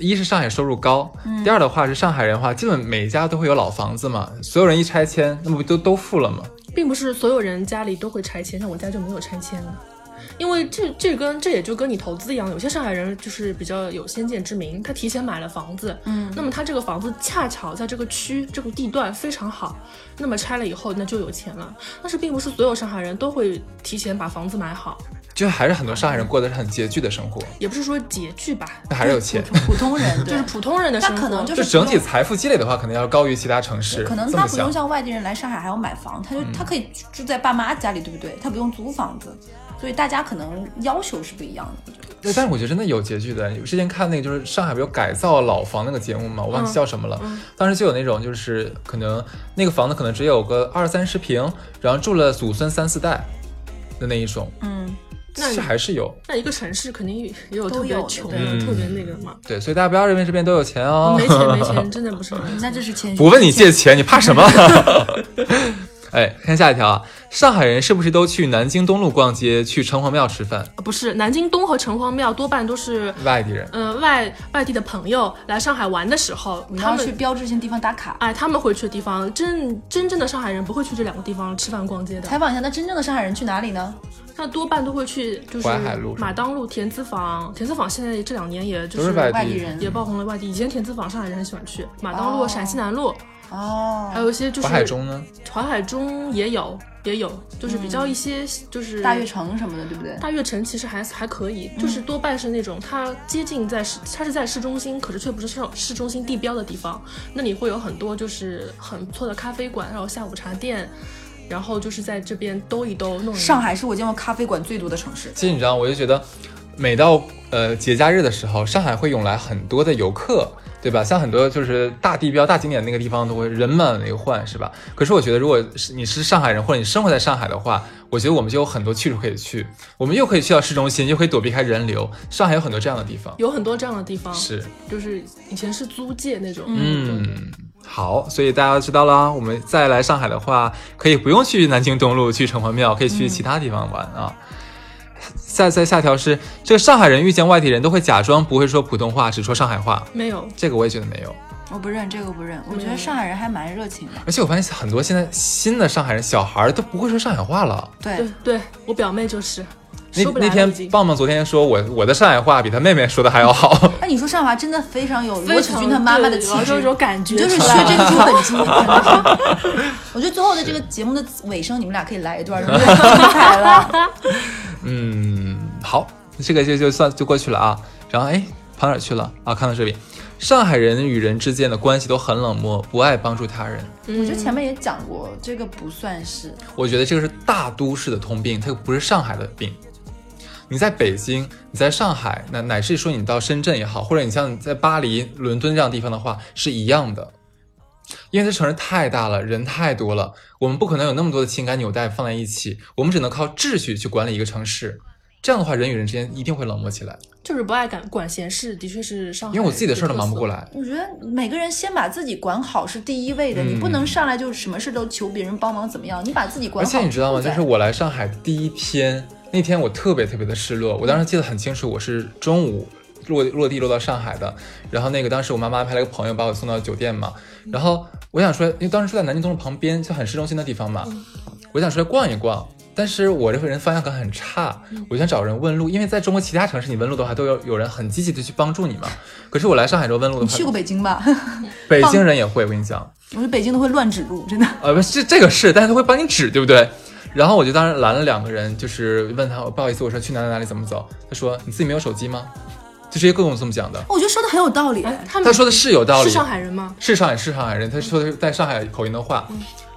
一是上海收入高，第二的话是上海人的话，基本每家都会有老房子嘛，所有人一拆迁，那么不都都富了吗？并不是所有人家里都会拆迁，像我家就没有拆迁啊。因为这这跟这也就跟你投资一样，有些上海人就是比较有先见之明，他提前买了房子，嗯，那么他这个房子恰巧在这个区这个地段非常好，那么拆了以后那就有钱了。但是并不是所有上海人都会提前把房子买好，就还是很多上海人过的是很拮据的生活，也不是说拮据吧，那还是有钱。普通人 就是普通人的生活。他可能就就是整体财富积累的话，可能要高于其他城市。可能他不用像外地人来上海还要买房，他就他可以住在爸妈家里，对不对？他不用租房子，所以大家可能要求是不一样的。我觉得对，但是我觉得真的有拮据的。之前看那个就是上海不有改造老房那个节目嘛，我忘记叫什么了。当时就有那种就是可能那个房子可能只有个二三十平，然后住了祖孙三四代的那一种，嗯，那是还是有。那一个城市肯定也有特别穷特别那个嘛。对，所以大家不要认为这边都有钱哦。没钱没钱，真的不是。那这是谦虚。不问你借钱，你怕什么？哎，看下一条啊，上海人是不是都去南京东路逛街，去城隍庙吃饭？不是南京东和城隍庙多半都是外地人，呃外外地的朋友来上海玩的时候，他们去标志性地方打卡。哎他们会去的地方，真真正的上海人不会去这两个地方吃饭逛街的，采访一下，那真正的上海人去哪里呢？那多半都会去就是淮海路马当路、田子坊。田子坊现在这两年也就是外地外地人也爆红了外地。以前田子坊上海人很喜欢去，马当路、哦陕西南路，哦，还有一些就是淮海中呢？淮海中也有也有，就是比较一些就是大悦城什么的，对不对？大悦城其实还还可以，就是多半是那种它接近在市，它是在市中心，可是却不是市市中心地标的地方。那里会有很多就是很不错的咖啡馆，然后下午茶店，然后就是在这边兜一兜，弄一弄上海是我见过咖啡馆最多的城市。其实你知道，我就觉得每到呃节假日的时候，上海会涌来很多的游客，对吧？像很多就是大地标、大景点那个地方都会人满为患，是吧？可是我觉得，如果是你是上海人，或者你生活在上海的话，我觉得我们就有很多去处可以去，我们又可以去到市中心，又可以躲避开人流。上海有很多这样的地方，有很多这样的地方，是，就是以前是租界那种，嗯。好，所以大家知道啦。我们再来上海的话，可以不用去南京东路、去城隍庙，可以去其他地方玩啊。下再下条是这个上海人遇见外地人都会假装不会说普通话，只说上海话。没有。这个我也觉得没有，我不认这个不认，我觉得上海人还蛮热情的。而且我发现很多现在新的上海人小孩儿都不会说上海话了。对对，我表妹就是，那那天棒棒昨天说我我的上海话比他妹妹说的还要好，那你说上海话真的非常有罗 非常子君他妈妈的对气质有，种感觉就是学出来了，珍珠本珠，真的是。我觉得最后的这个节目的尾声，你们俩可以来一段，有点精彩了。嗯，好，这个就就算就过去了啊。然后哎，跑哪儿去了啊？看到这里，上海人与人之间的关系都很冷漠，不爱帮助他人。我觉得前面也讲过，这个不算是。我觉得这个是大都市的通病，它不是上海的病。你在北京，你在上海，那乃至说你到深圳也好，或者你像你在巴黎、伦敦这样的地方的话，是一样的。因为这城市太大了，人太多了，我们不可能有那么多的情感纽带放在一起，我们只能靠秩序去管理一个城市。这样的话，人与人之间一定会冷漠起来。就是不爱管管闲事，的确是上海。因为我自己的事儿都忙不过。来。我觉得每个人先把自己管好是第一位的，嗯你不能上来就什么事都求别人帮忙怎么样？你把自己管好而。且你知道吗？就是我来上海第一天，那天我特别特别的失落。我当时记得很清楚，我是中午落落地落到上海的，然后那个当时我妈妈安排了一个朋友把我送到酒店嘛，然后我想说，因为当时住在南京东路旁边，就很市中心的地方嘛，我想出来逛一逛。但是我这个人方向感很差，我就想找人问路，因为在中国其他城市你问路的话，都有有人很积极的去帮助你嘛。可是我来上海之后问路的话，你去过北京吧？北京人也会，我跟你讲，我觉得北京都会乱指路，真的。呃，不是这这个是，但是他会帮你指，对不对？然后我就当时拦了两个人，就是问他，不好意思，我说去哪里哪里怎么走？他说你自己没有手机吗？就直接跟我这么讲的。我觉得说的很有道理。哎，他们他说的是有道理，是上海人吗？是上海是上海人，他说的是在上海口音的话。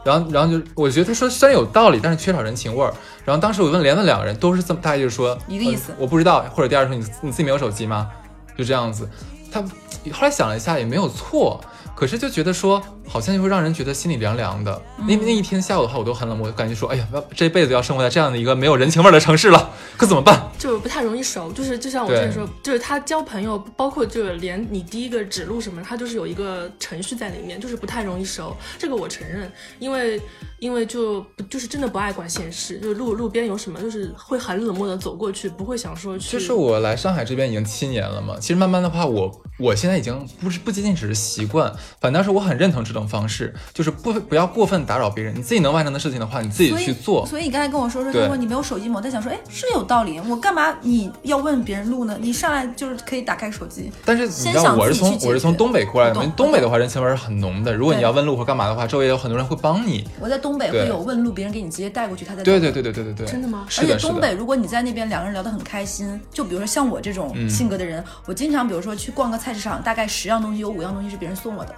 然后然后就我觉得他说虽然有道理，但是缺少人情味儿。然后当时我问连问两个人都是这么，大概就是说一个意思呃我不知道，或者第二说你你自己没有手机吗？就这样子。他后来想了一下也没有错，可是就觉得说好像就会让人觉得心里凉凉的。嗯那那一天下午的话，我都很冷漠，我感觉说哎呀，要这辈子要生活在这样的一个没有人情味儿的城市了，可怎么办？就是不太容易熟，就是就像我之前说，就是他交朋友，包括就是连你第一个指路什么，他就是有一个程序在里面，就是不太容易熟。这个我承认，因为因为就不就是真的不爱管闲事，就是路路边有什么，就是会很冷漠的走过去，不会想说去。就是我来上海这边已经七年了嘛，其实慢慢的话，我我现在已经不是不仅仅只是习惯，反倒是我很认同这种方式，就是不不要过分打扰别人，你自己能完成的事情的话，你自己去做。所以你刚才跟我说说，对他说你没有手机吗？我在想说，哎，是有道理。我干嘛你要问别人路呢？你上来就是可以打开手机。但是你先知道我是想自己去解从我是从东北过来的，因为东北的话人情味儿是很浓的。如果你要问路或干嘛的话，周围有很多人会帮你。我在东北会有问路，别人给你直接带过去，他在对对对对对对对，真的吗而且东北，如果你在那边两个人聊得很开心，就比如说像我这种嗯性格的人，我经常比如说去逛个菜市场，大概十样东西有五样东西是别人送我的。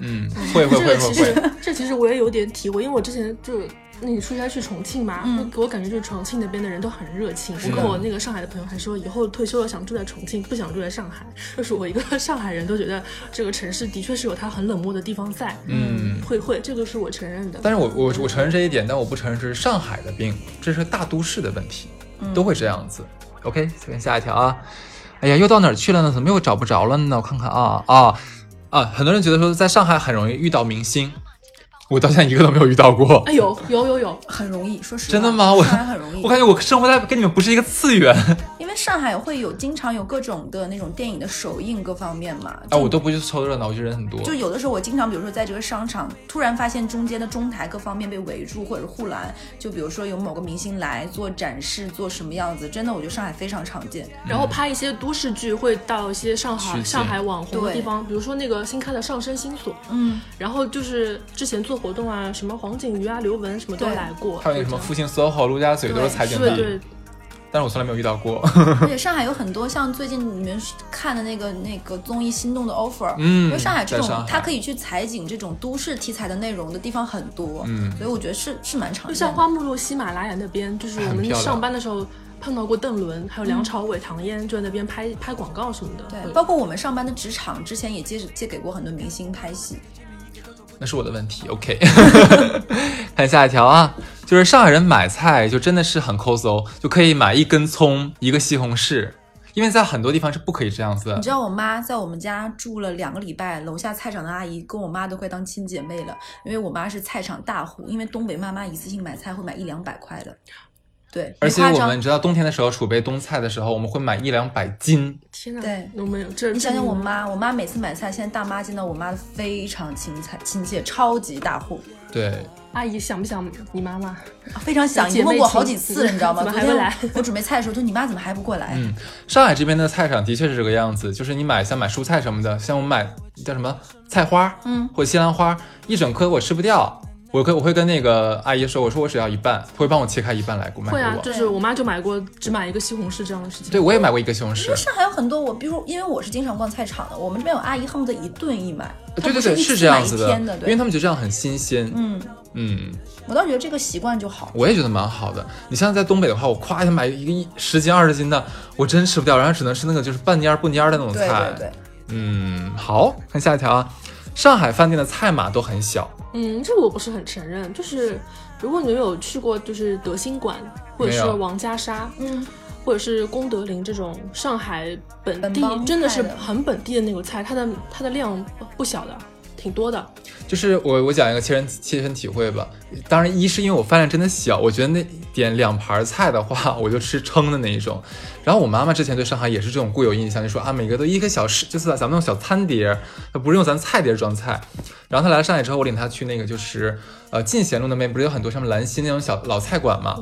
嗯，会会这会会个其实会。这其实我也有点体会，因为我之前就那你出差去重庆嘛，嗯我感觉就是重庆那边的人都很热情。我跟我那个上海的朋友还说，以后退休了想住在重庆，不想住在上海。就是我一个 上海人都觉得这个城市的确是有它很冷漠的地方在。嗯会会，这个是我承认的。但是我我我承认这一点，但我不承认这是上海的病，这是大都市的问题，嗯都会这样子。OK，下一条啊。哎呀，又到哪儿去了呢？怎么又找不着了呢？我看看啊啊啊！很多人觉得说在上海很容易遇到明星，我到现在一个都没有遇到过。哎有有有有，很容易，说实话，真的吗？我很容易，我感觉我生活在跟你们不是一个次元。因为上海会有经常有各种的那种电影的首映各方面嘛。哎，就我都不去凑热闹，我觉得人很多。就有的时候，我经常，比如说在这个商场，突然发现中间的中台各方面被围住或者是护栏，就比如说有某个明星来做展示，做什么样子，真的，我觉得上海非常常见。然后拍一些都市剧会到一些上海上海网红的地方，比如说那个新开的上升新所，嗯，然后就是之前做活动啊，什么黄景瑜啊、刘雯什么都来过，还有那什么就复兴 SOHO、陆家嘴都是采景地，对对，但是我从来没有遇到过。而且上海有很多像最近你们看的那个那个综艺《心动的 offer》，嗯因为上海这种它可以去采景这种都市题材的内容的地方很多，嗯所以我觉得是是蛮常就见的。像花木路喜马拉雅那边，就是我们上班的时候碰到过邓伦，还有梁朝伟、唐嫣，就在那边拍拍广告什么的。对，包括我们上班的职场，之前也借借给过很多明星拍戏。那是我的问题。OK，看下一条啊，就是上海人买菜就真的是很抠搜，就可以买一根葱，一个西红柿，因为在很多地方是不可以这样子的你。知道我妈在我们家住了两个礼拜，楼下菜场的阿姨跟我妈都快当亲姐妹了，因为我妈是菜场大户，因为东北妈妈一次性买菜会买一两百块的，对，而且我们你知道冬天的时候储备冬菜的时候，我们会买一两百斤。天哪，对我没有这，你想想我妈，我妈每次买菜，现在大妈见到我妈非常亲切，亲切，超级大户，对，阿姨想不想你妈妈？非常想，已姐妹经问过好几次了，你知道吗？昨天怎么还不来我准备菜的时候，说你妈怎么还不过来？嗯，上海这边的菜场的确是这个样子，就是你买像买蔬菜什么的，像我们买叫什么菜花，嗯，或者西兰花，一整颗我吃不掉，我会我会跟那个阿姨说，我说我只要一半，她会帮我切开一半来给我卖给我。，会啊就是我妈就买过只买一个西红柿这样的事情。对，我也买过一个西红柿。上海有很多我，比如因为我是经常逛菜场的，我们这边有阿姨恨不得一顿一买，对对对，是这样子的，的，因为他，们觉得这样很新鲜。嗯，嗯，我倒觉得这个习惯就好。我也觉得蛮好的。你像在东北的话，我咵一下买一个一十斤二十斤的，我真吃不掉，然后只能吃那个就是半蔫儿不蔫儿的那种菜对菜。对对，嗯，好看下一条啊。上海饭店的菜码都很小，嗯，这个我不是很承认。就是如果你有去过，就是德兴馆，或者是王家沙，嗯，或者是功德林这种上海本地真的是很本地的那个菜，它的它的量不小的，挺多的。就是我我讲一个切身切身体会吧。当然，一是因为我饭量真的小，我觉得那点两盘菜的话，我就吃撑的那一种。然后我妈妈之前对上海也是这种固有印象，就说啊，每个都一个小时，就是咱们那种小餐碟，她不是用咱菜碟装菜。然后她来了上海之后，我领她去那个就是呃进贤路那边不是有很多像兰心那种小老菜馆嘛。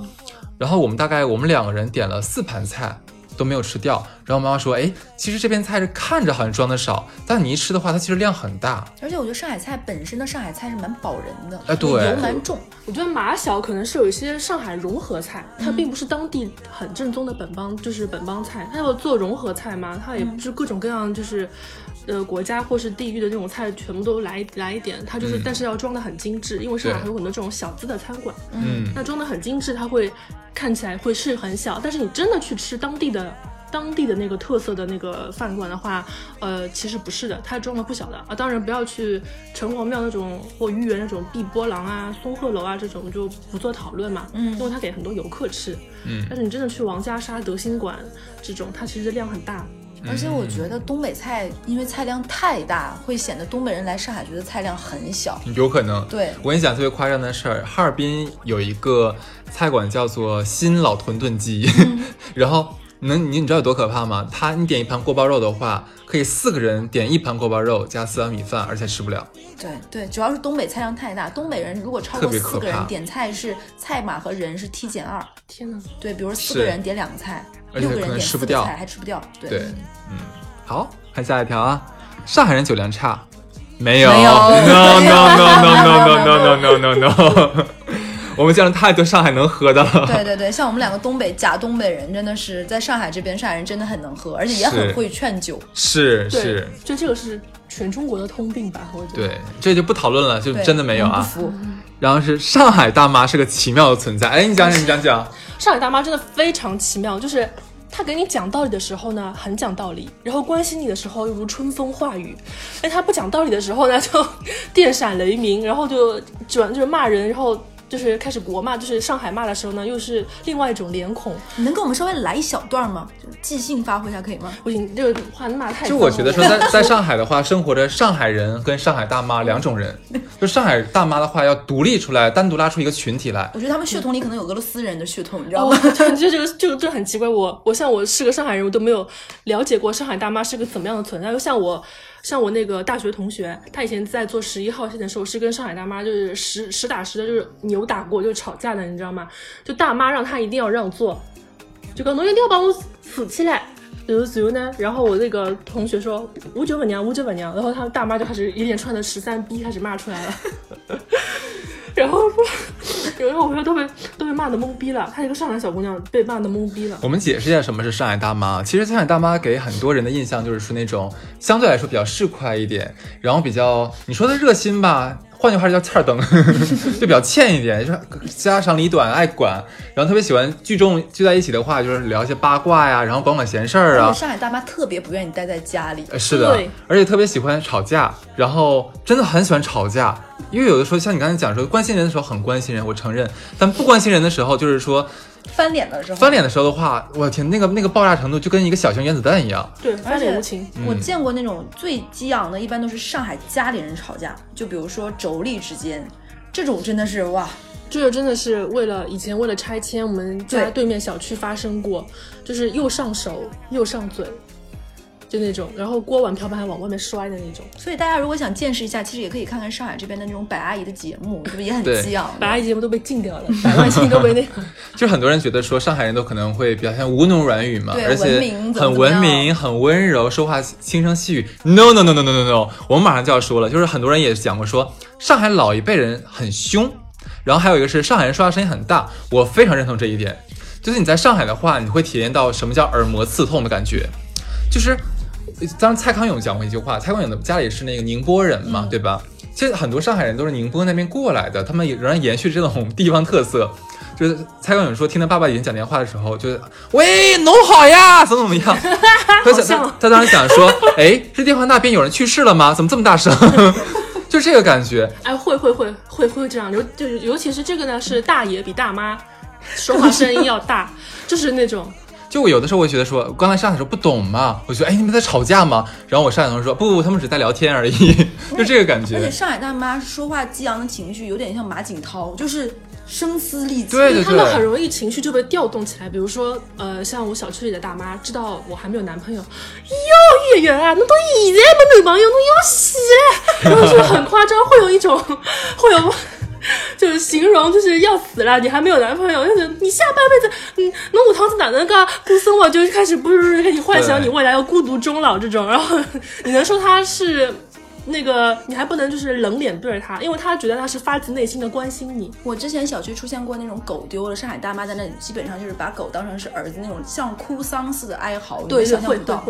然后我们大概我们两个人点了四盘菜。都没有吃掉，然后妈妈说：“哎，其实这边菜是看着好像装的少，但你一吃的话，它其实量很大。而且我觉得上海菜本身的上海菜是蛮饱人的，哎对油蛮重。我觉得马小可能是有一些上海融合菜，嗯它并不是当地很正宗的本帮，就是本帮菜。它要做融合菜嘛，它也不是各种各样，就是呃国家或是地域的那种菜全部都来来一点，它就是、嗯但是要装的很精致，因为上海还有很多这种小资的餐馆，嗯，那装的很精致，它会看起来会是很小，但是你真的去吃当地的。当地的那个特色的那个饭馆的话，呃，其实不是的，它装的不小的啊。当然不要去城隍庙那种或豫园那种碧波廊啊、松鹤楼啊这种就不做讨论嘛，嗯因为它给很多游客吃。嗯但是你真的去王家沙、德兴馆这种，它其实量很大。而且我觉得东北菜因为菜量太大，会显得东北人来上海觉得菜量很小。有可能。对我跟你讲特别夸张的事儿，哈尔滨有一个菜馆叫做新老屯炖鸡，然后能你你知道有多可怕吗？他你点一盘锅包肉的话，可以四个人点一盘锅包肉加四碗米饭，而且吃不了。对对，主要是东北菜量太大，东北人如果超过四个人点菜是菜码和人是 T 减二。天哪！对，比如四个人点两个菜，而且可六个人点能吃不掉四个菜还吃不掉。对对，嗯，好，看下一条啊，上海人酒量差。没有没有，no no no no no no no no no no，我们见了太多上海能喝的了。对对对，像我们两个东北假东北人，真的是在上海这边，上海人真的很能喝，而且也很会劝酒。是是，，就这个是全中国的通病吧？我觉得。对，这就不讨论了，就真的没有啊。不服。然后是上海大妈是个奇妙的存在，哎，你讲讲，你讲讲。上海大妈真的非常奇妙，就是她给你讲道理的时候呢，很讲道理，然后关心你的时候又如春风化雨，哎，她不讲道理的时候呢，就 电闪雷鸣，然后就转就是骂人，然后。就是开始国骂，就是上海骂的时候呢，又是另外一种脸孔。你能给我们稍微来一小段吗？就即兴发挥一下可以吗？不行，这个话骂得太就。我觉得说在在上海的话，生活着上海人跟上海大妈两种人。就上海大妈的话，要独立出来，单独拉出一个群体来。我觉得他们血统里可能有俄罗斯人的血统，你知道哦吗？，这这这个这个这很奇怪。我我像我是个上海人，我都没有了解过上海大妈是个怎么样的存在。就像我像我那个大学同学，他以前在坐十一号线的时候，是跟上海大妈就是实实打实的，就是扭打过，就是吵架的，你知道吗？就大妈让他一定要让座，就讲侬一定要把我扶起来。然后随后呢，然后我那个同学说五九不娘，五九不娘，然后他大妈就开始一连串的十三逼开始骂出来了。然后，有的我朋友都被都被骂的懵逼了。她一个上海小姑娘被骂的懵逼了。我们解释一下什么是上海大妈。其实上海大妈给很多人的印象就是说那种相对来说比较市侩一点，然后比较你说的热心吧，换句话说叫欠儿登，就比较欠一点，就是家长里短，爱管，然后特别喜欢聚众聚在一起的话，就是聊一些八卦呀，然后管管闲事儿啊。上海大妈特别不愿意待在家里。呃是的对，而且特别喜欢吵架，然后真的很喜欢吵架，因为有的时候像你刚才讲说，关心人的时候很关心人，我承认，但不关心人的时候，就是说翻脸的时候，翻脸的时候的话，我天，那个那个爆炸程度就跟一个小型原子弹一样。对，翻脸无情。我嗯见过那种最激昂的，一般都是上海家里人吵架，就比如说妯娌之间，这种真的是哇，这个真的是为了以前为了拆迁，我们家对对面小区发生过，就是又上手又上嘴，就那种，然后锅碗瓢盆还往外面摔的那种。所以大家如果想见识一下，其实也可以看看上海这边的那种百阿姨的节目，对不是？也很对激昂。百阿姨节目都被禁掉了，百万星都被那个。就很多人觉得说上海人都可能会表现吴侬软语嘛，对而且文明很文明、很温柔，说话轻声细语。No no no no no no no，我们马上就要说了，就是很多人也讲过说上海老一辈人很凶，然后还有一个是上海人说话声音很大，我非常认同这一点。就是你在上海的话，你会体验到什么叫耳膜刺痛的感觉，就是。当然，蔡康永讲过一句话，蔡康永的家里是那个宁波人嘛，对吧？其实很多上海人都是宁波那边过来的，他们也仍然延续这种地方特色。就是蔡康永说，听他爸爸以前讲电话的时候，就是喂，侬好呀，怎么怎么样？他想他他当时想说，哎，这电话那边有人去世了吗？怎么这么大声？就这个感觉。哎，会会会会会这样，尤就尤其是这个呢，是大爷比大妈说话声音要大，就是那种就我有的时候我会觉得说，刚才上海的时候不懂嘛，我觉得哎你们在吵架吗？然后我上海同事说不不，他们只在聊天而已，就这个感觉而且。上海大妈说话激昂的情绪有点像马景涛，就是声嘶力竭。对对他们很容易情绪就被调动起来。比如说，呃，像我小区里的大妈知道我还没有男朋友，哟，月月啊，侬到现在没男朋友，侬要死了，然后就很夸张，会有一种会有。就是形容就是要死了，你还没有男朋友，就是你下半辈子，嗯，侬下趟子哪能个过生我，就开始不是开始幻想你未来要孤独终老这种，然后你能说他是那个，你还不能就是冷脸对着他，因为他觉得他是发自内心的关心你，我之前小区出现过那种狗丢了，上海大妈在那里基本上就是把狗当成是儿子那种像哭丧似的哀嚎，你想象不到。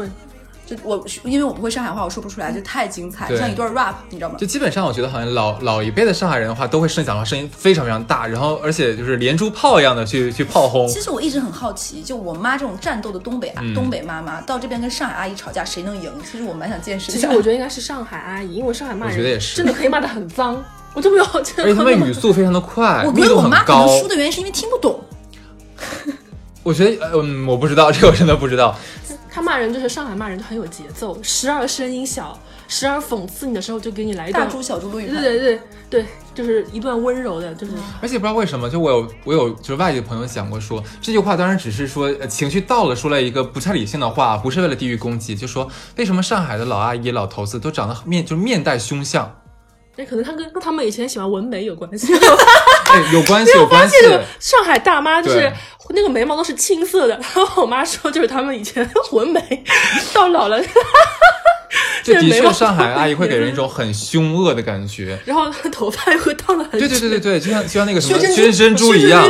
就我因为我不会上海话，我说不出来，就太精彩，像一段 rap，你知道吗就？基本上，我觉得好像老老一辈的上海人的话，都会声讲话声音非常非常大，然后而且就是连珠炮一样的去去炮轰。其实我一直很好奇，就我妈这种战斗的东北啊、嗯东北妈妈，到这边跟上海阿姨吵架，谁能赢？其实我蛮想见识一下。其实我觉得应该是上海阿姨，因为上海骂人我觉得也是真的可以骂得很脏，我就没有见而且他们语速非常的快，我觉得我妈可能。输的原因是因为听不懂。我觉得，呃嗯，我不知道，这个我真的不知道。他骂人就是上海骂人就很有节奏，时而声音小，时而讽刺你的时候就给你来一段，大猪小猪陆羽对盘，对对对，就是一段温柔的，就是而且不知道为什么，就我有我有就是外地朋友讲过说，这句话当然只是说、呃、情绪到了，说了一个不太理性的话，不是为了地域攻击，就说为什么上海的老阿姨、老头子都长得面就是面带凶相，那可能他跟跟他们以前喜欢纹眉有关系。哎，有关系，有关系。这个上海大妈就是那个眉毛都是青色的，然后我妈说就是他们以前 纹眉，到老了，这的确，上海阿姨会给人一种很凶恶的感觉。然后头发又会烫的很对对对对对，就像就像那个什么薛薛珍珠一样。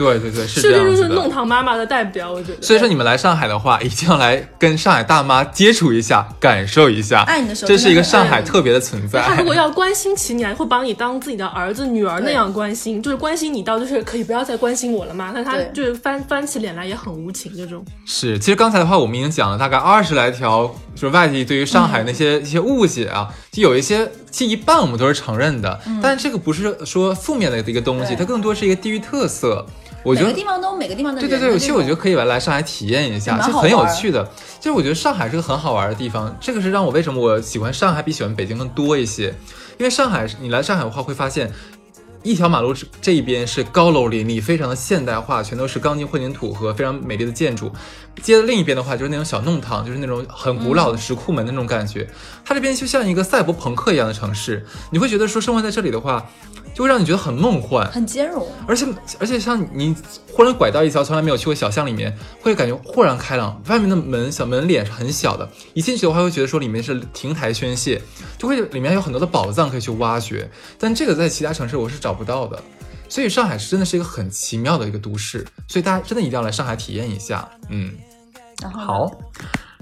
对对对，是这样子的。是弄堂妈妈的代表，我觉得。所以说你们来上海的话，一定要来跟上海大妈接触一下，感受一下。爱你的时候这是一个上海特别的存在。他如果要关心起你来，会把你当自己的儿子、女儿那样关心，就是关心你到就是可以不要再关心我了吗？但他就是翻翻起脸来也很无情这种。是，其实刚才的话，我们已经讲了大概二十来条，就是外地对于上海那些、一些误解啊，就有一些，其实一半我们都是承认的，但是这个不是说负面的一个东西，它更多是一个地域特色。我觉得每个地方都有每个地方的人。对对对，其实我觉得可以来来上海体验一下，就很有趣的。就是我觉得上海是个很好玩的地方，这个是让我为什么我喜欢上海比喜欢北京更多一些。因为上海，你来上海的话会发现，一条马路这这一边是高楼林立，非常的现代化，全都是钢筋混凝土和非常美丽的建筑。街的另一边的话就是那种小弄堂，就是那种很古老的石库门的那种感觉。它这边就像一个赛博朋克一样的城市，你会觉得说生活在这里的话，就会让你觉得很梦幻。很兼容。而且而且像你忽然拐到一条从来没有去过小巷里面，会感觉豁然开朗。外面的门小门脸是很小的，一进去的话会觉得说里面是亭台轩榭，就会里面有很多的宝藏可以去挖掘。但这个在其他城市我是找不到的。所以上海是真的是一个很奇妙的一个都市，所以大家真的一定要来上海体验一下。嗯，好。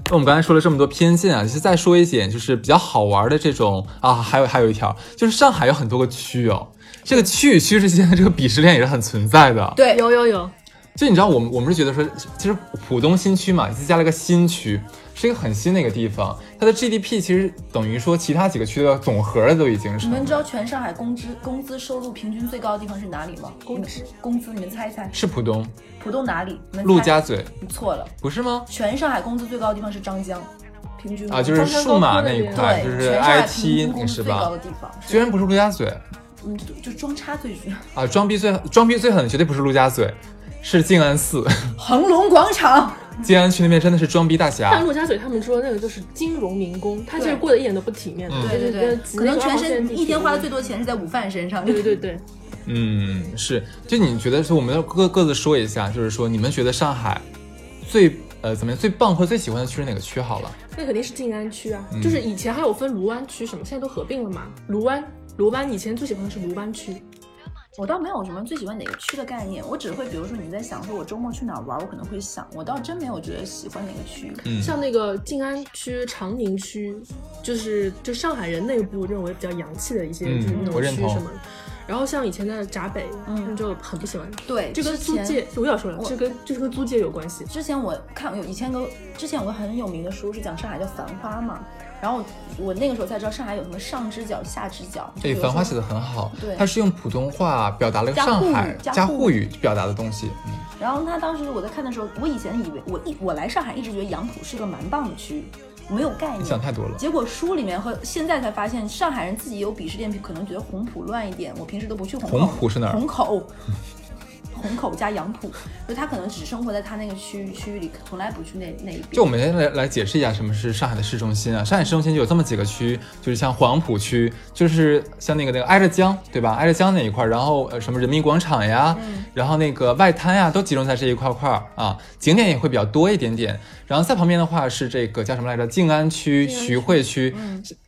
那我们刚才说了这么多偏见啊，其实再说一点就是比较好玩的这种啊，还有还有一条就是上海有很多个区哦，这个区与区之间的这个鄙视链也是很存在的。对，有有有，就你知道，我们我们是觉得说，其实浦东新区嘛，就加了个新区，是一个很新的一个地方。它的 GDP 其实等于说其他几个区的总和了，都已经是你。们知道全上海工资工资收入平均最高的地方是哪里吗？工资工资，你们猜一猜，是浦东、浦东哪里？陆家嘴，你错了，不是吗？全上海工资最高的地方是张江，平均啊，就是数码那一块，就是 IT 那个是吧的？地方，居然不是陆家嘴嗯，就就装叉最绝。啊！装逼最装逼最狠的绝对不是陆家嘴，是静安寺。恒隆广场，静安区那边真的是装逼大但侠。陆家嘴他们说那个就是金融民工，他其实过得一点都不体面对对对，可能全身身一天花的最多钱是在午饭身上。对对对，嗯，是。就你觉得是，我们要各各自说一下，就是说你们觉得上海最呃怎么样最棒或者最喜欢的区是哪个区？好了。那肯定是静安区啊，嗯就是以前还有分卢湾区什么，现在都合并了嘛。卢湾，卢湾以前最喜欢的是卢湾区，我倒没有什么最喜欢哪个区的概念，我只会比如说你在想说我周末去哪儿玩，我可能会想，我倒真没有觉得喜欢哪个区。嗯像那个静安区、长宁区，就是就上海人内部认为比较洋气的一些，嗯就是那种我认同区什么的。然后像以前的闸北，嗯他们就很不喜欢。对，这跟租界，我要说了，我这跟这跟租界有关系。之前我看有以前个之前有个很有名的书是讲上海叫《繁花》嘛，然后我那个时候才知道上海有什么上支脚、下支角。就对，繁花写的很好，对他是用普通话表达了上海加沪语表达的东西。嗯，然后他当时我在看的时候，我以前以为我一我来上海一直觉得杨浦是个蛮棒的区，域没有概你念。想太多了。结果书里面和现在才发现，上海人自己有鄙视链，可能觉得红浦乱一点。我平时都不去虹口。红浦是哪儿虹口，虹口加杨浦，就他可能只生活在他那个区域区域里，从来不去那那一边。就我们先来来解释一下什么是上海的市中心啊。上海市中心就有这么几个区，就是像黄浦区，就是像那个那个挨着江，对吧？挨着江那一块儿，然后呃什么人民广场呀，然后那个外滩呀，都集中在这一块块儿啊。景点也会比较多一点点。然后在旁边的话是这个叫什么来着？静安区、徐汇区。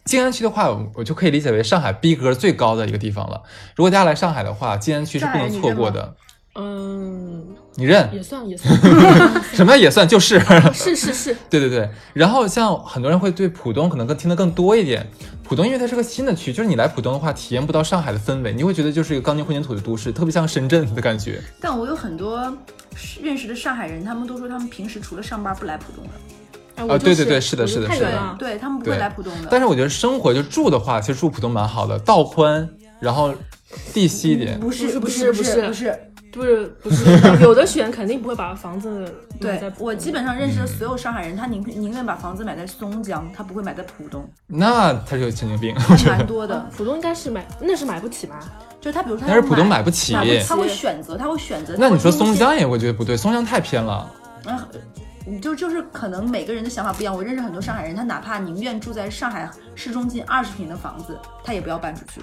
静安区的话，我我就可以理解为上海逼格最高的一个地方了。如果大家来上海的话，静安区是不能错过的。嗯，你认？也算也算，什么也算，就是。是是是，对对对，然后像很多人会对浦东可能更听得更多一点。浦东因为它是个新的区，就是你来浦东的话，体验不到上海的氛围，你会觉得就是一个钢筋混凝土的都市，特别像深圳的感觉。但我有很多认识的上海人，他们都说他们平时除了上班不来浦东的，哎，啊我就是对对对是的是的是的。对他们不会来浦东的。但是我觉得生活就住的话，其实住浦东蛮好的，道宽，然后地西一点。不是不是不是不是不是，不是不是不是，有的选肯定不会把房子对我基本上认识的所有上海人，他宁宁愿把房子买在松江，他不会买在浦东，那他就有神经病，还蛮多的。浦东应该是买，那是买不起吧？就是他，比如说他但是浦东买买不起。买不起他会选择，他会选择。那你说松江也我觉得不对，松江太偏了。啊，你就就是可能每个人的想法不一样。我认识很多上海人，他哪怕宁愿住在上海市中心二十平的房子，他也不要搬出去。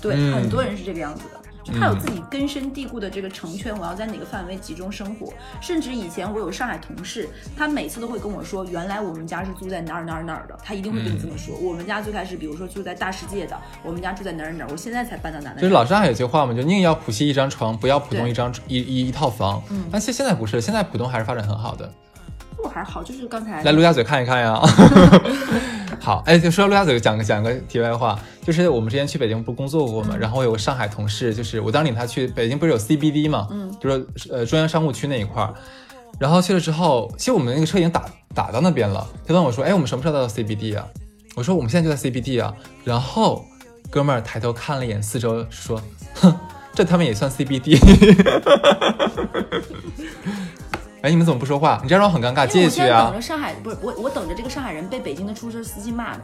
对，嗯很多人是这个样子的。就他有自己根深蒂固的这个成圈，我要在哪个范围集中生活。甚至以前我有上海同事，他每次都会跟我说，原来我们家是住在哪儿哪儿哪儿的，他一定会跟你这么说。我们家最开始，比如说住在大世界的，我们家住在哪儿哪儿，我现在才搬到哪儿哪儿。就是老上海有句话嘛，就宁要浦西一张床，不要浦东一张一一一套房。嗯但其实现在不是，现在浦东还是发展很好的。不还好，就是刚才来陆家嘴看一看呀。好，哎，就说陆家嘴，讲个讲个题外话，就是我们之前去北京不是工作过嘛，然后我有个上海同事，就是我当时领他去北京，不是有 CBD 嘛，嗯，就是呃中央商务区那一块儿，然后去了之后，其实我们那个车已经打打到那边了，他问我说，哎，我们什么时候到 CBD 啊？我说我们现在就在 CBD 啊，然后哥们儿抬头看了一眼四周，说，哼，这他们也算 CBD。哎，你们怎么不说话？你这样让我很尴尬，因为我接一句啊现在等。着上海，不是我，我等着这个上海人被北京的出租车司机骂呢。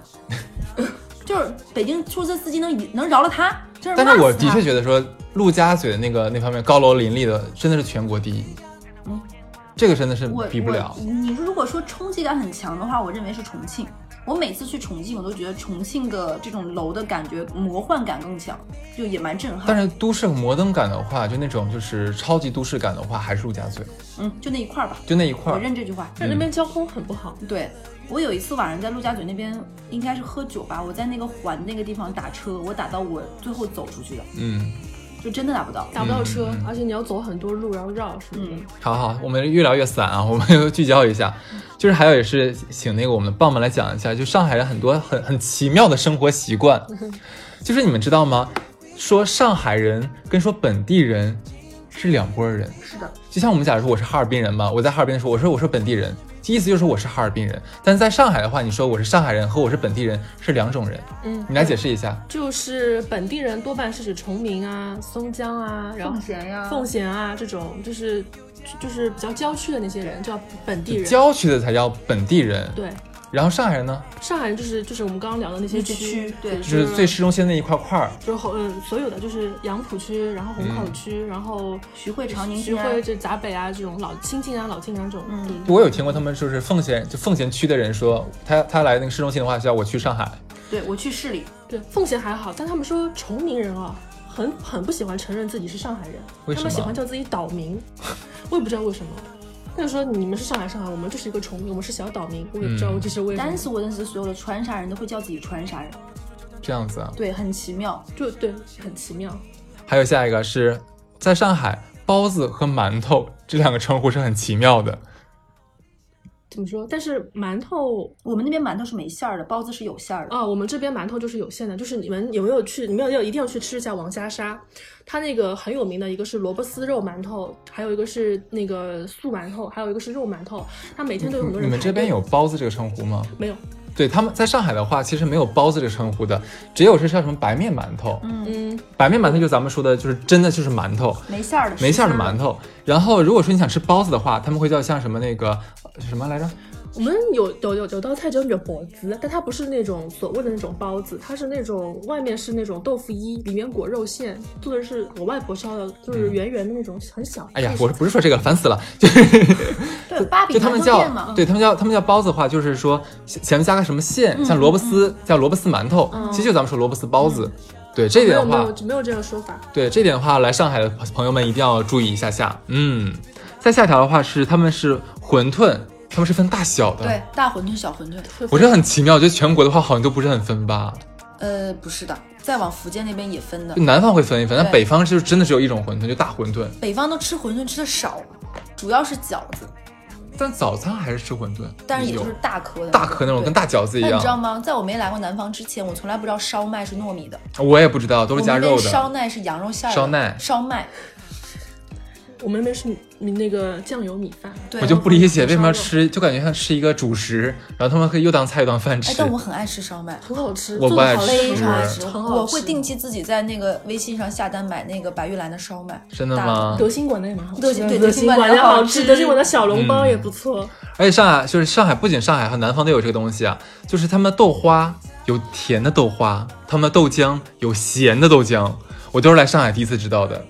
就是北京出租车司机能能饶了他，真是他。但是我的确觉得说，陆家嘴的那个那方面高楼林立的，真的是全国第一。嗯，这个真的是比不了我。你如果说冲击感很强的话，我认为是重庆。我每次去重庆，我都觉得重庆的这种楼的感觉魔幻感更强，就也蛮震撼。但是都市摩登感的话，就那种就是超级都市感的话，还是陆家嘴，嗯，就那一块儿吧，就那一块儿。我认这句话。但那边交通很不好。对我有一次晚上在陆家嘴那边，应该是喝酒吧，我在那个环那个地方打车，我打到我最后走出去的，嗯，就真的打不到。打不到车，而且你要走很多路，然后绕什么的。嗯好好，我们越聊越散啊，我们聚焦一下。就是还有也是请那个我们的棒棒来讲一下，就上海人很多很很奇妙的生活习惯，就是你们知道吗？说上海人跟说本地人是两拨人。是的，就像我们假如说我是哈尔滨人嘛，我在哈尔滨的时候，我说我是本地人，意思就是我是哈尔滨人。但是在上海的话，你说我是上海人和我是本地人是两种人，嗯，你来解释一下。就是本地人多半是指崇明啊、松江啊，然后奉贤呀，奉贤啊这种，就是就是比较郊区的那些人叫本地人。郊区的才叫本地人，对，然后上海人呢，上海人就是就是我们刚刚聊的那些区对就是最市中心那一块块儿。就是红嗯所有的就是杨浦区，然后虹口区，然后徐汇、长宁徐汇这闸北啊这种老新晋啊老晋啊这种嗯地。我有听过他们就是奉贤就奉贤区的人说，他他来那个市中心的话，叫我去上海。对我去市里，对，奉贤还好，但他们说崇明人啊，很很不喜欢承认自己是上海人，为什么他们喜欢叫自己岛民，我也不知道为什么。他就说你们是上海，上海，我们就是一个崇明，我们是小岛民，我也不知道嗯这是为什么。但是我认识所有的川沙人都会叫自己川沙人，这样子啊。对，很奇妙。就对，很奇妙。还有下一个是在上海，包子和馒头这两个称呼是很奇妙的。怎么说？但是馒头我们那边馒头是没馅儿的，包子是有馅儿的。啊，我们这边馒头就是有馅的，就是你们有没有去？你们要一定要去吃一下王家沙，它那个很有名的一个是萝卜丝肉馒头，还有一个是那个素馒头，还有一个是肉馒头。它每天都有很多人。你们这边有包子这个称呼吗？没有？对，他们在上海的话，其实没有包子这个称呼的，只有是叫什么白面馒头。嗯，白面馒头就咱们说的，就是真的就是馒头，没馅儿的，没馅儿的馒头。然后如果说你想吃包子的话，他们会叫像什么那个呃什么来着？我们有有有有道菜叫叫包子，但它不是那种所谓的那种包子，它是那种外面是那种豆腐衣，里面裹肉馅，做的是我外婆烧的，就是圆圆的那种，很小。哎呀，我不是说这个，烦死了，就是对，芭比就他们叫，对他们叫他们叫包子的话，就是说前前面加个什么馅，嗯像萝卜丝叫萝卜丝馒头，其实就咱们说萝卜丝包子。对这一没有没点的话，有没有这个说法。对这点的话，来上海的朋友们一定要注意一下下。嗯，再下条的话是他们是馄饨，他们是分大小的。对，大馄饨、小馄饨，我觉得很奇妙，我觉得全国的话好像都不是很分吧。呃，不是的，再往福建那边也分的就。南方会分一分，但北方就真的只有一种馄饨，就大馄饨。北方都吃馄饨吃的少，主要是饺子，但早餐还是吃馄饨，但是也就是大颗的大颗那种，跟大饺子一样你知道。吗？在我没来过南方之前，我从来不知道烧麦是糯米的，我也不知道，都是加肉的烧。麦是羊肉馅儿的。烧麦烧麦，我们那边是米那个酱油米饭，对，我就不理解为什么要吃，就感觉像吃一个主食，然后他们可以又当菜又当饭哎吃，。但我很爱吃烧麦。很好吃，我不爱吃非常爱吃，很好吃我会定期自己在那个微信上下单买那个白玉兰的烧麦。真的大吗？德兴馆的也蛮好吃的，德兴对德德兴馆的好吃德兴馆的小笼包嗯也不错。而且上海就是上海，不仅上海和南方都有这个东西啊，就是他们豆花有甜的豆花，他们的豆浆有咸的豆浆，我都是来上海第一次知道的。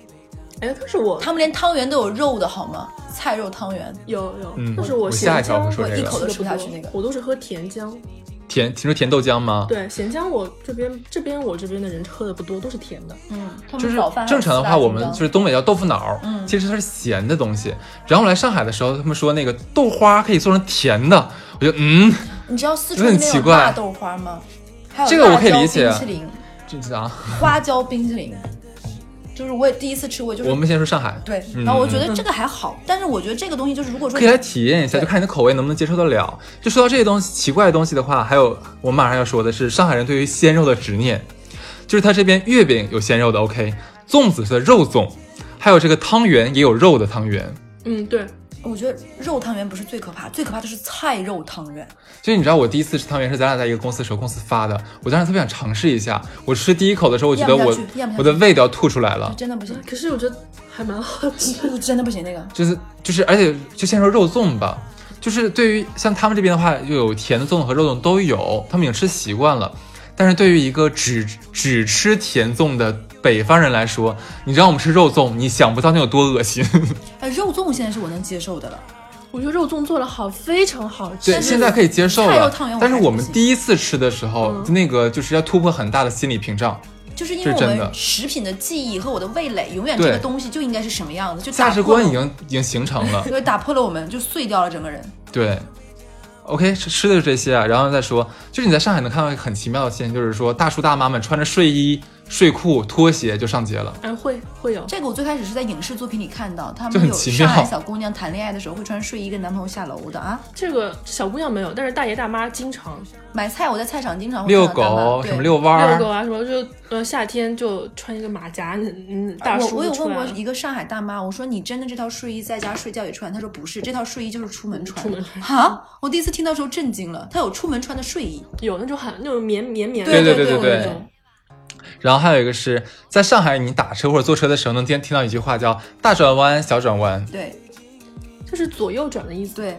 哎，但是我他们连汤圆都有肉的好吗？菜肉汤圆，有有嗯，但是我咸下一条浆会说这个我一口都吃不下去那个我都是喝甜浆。甜，听说甜豆浆吗？对，咸浆我这边这边我这边的人喝的不多，都是甜的。嗯，就是正常的话，我们就是东北叫豆腐脑，嗯其实它是咸的东西。然后我来上海的时候，他们说那个豆花可以做成甜的，我就嗯，你知道四川那奇怪种辣豆花吗？还有这个我可以理解冰淇淋、这是啊。花椒冰淇淋，就是我也第一次吃过，就是我们先说上海，对，嗯然后我觉得这个还好，但是我觉得这个东西就是如果说可以来体验一下，就看你的口味能不能接受得了。就说到这些东西奇怪的东西的话，还有我们马上要说的是上海人对于鲜肉的执念，就是他这边月饼有鲜肉的，OK，粽子是肉粽，还有这个汤圆也有肉的汤圆。嗯，对，我觉得肉汤圆不是最可怕，最可怕的是菜肉汤圆。就是你知道我第一次吃汤圆是咱俩在一个公司的时候，公司发的，我当时特别想尝试一下。我吃第一口的时候，我觉得我我的胃都要吐出来了，真的不行，可是我觉得还蛮好吃。我真的不行那个。就是就是，而且就先说肉粽吧，就是对于像他们这边的话，就有甜的粽子和肉粽都有，他们已经吃习惯了。但是对于一个只只吃甜粽的北方人来说，你让我们吃肉粽，你想不到那有多恶心。哎，肉粽现在是我能接受的了。我觉得肉粽做的好，非常好吃。对，现在可以接受了但是我们第一次吃的时候，那个就是要突破很大的心理屏障，就是因为我们食品的记忆和我的味蕾，永远这个东西就应该是什么样子，就价值观已经已经形成了。对打破了我们，就碎掉了整个人。对，OK，吃吃的是这些啊，然后再说，就是你在上海能看到一个很奇妙的现象，就是说大叔大妈们穿着睡衣、睡裤、拖鞋就上街了。哎，会会有。这个我最开始是在影视作品里看到，他们有很奇妙上海小姑娘谈恋爱的时候会穿睡衣跟男朋友下楼的啊。这个小姑娘没有，但是大爷大妈经常买菜我在菜场经常会遛狗什么遛弯儿，遛狗啊什么，就呃夏天就穿一个马甲，嗯，大叔我我有问过一个上海大妈，我说你真的这套睡衣在家睡觉也穿？她说不是，这套睡衣就是出门穿。出门穿哈，我第一次听到时候震惊了，她有出门穿的睡衣。有那种很那种绵绵绵的对对对对对对然后还有一个是在上海，你打车或者坐车的时候能听听到一句话叫“大转弯，小转弯对就是左右转的意思。对，”，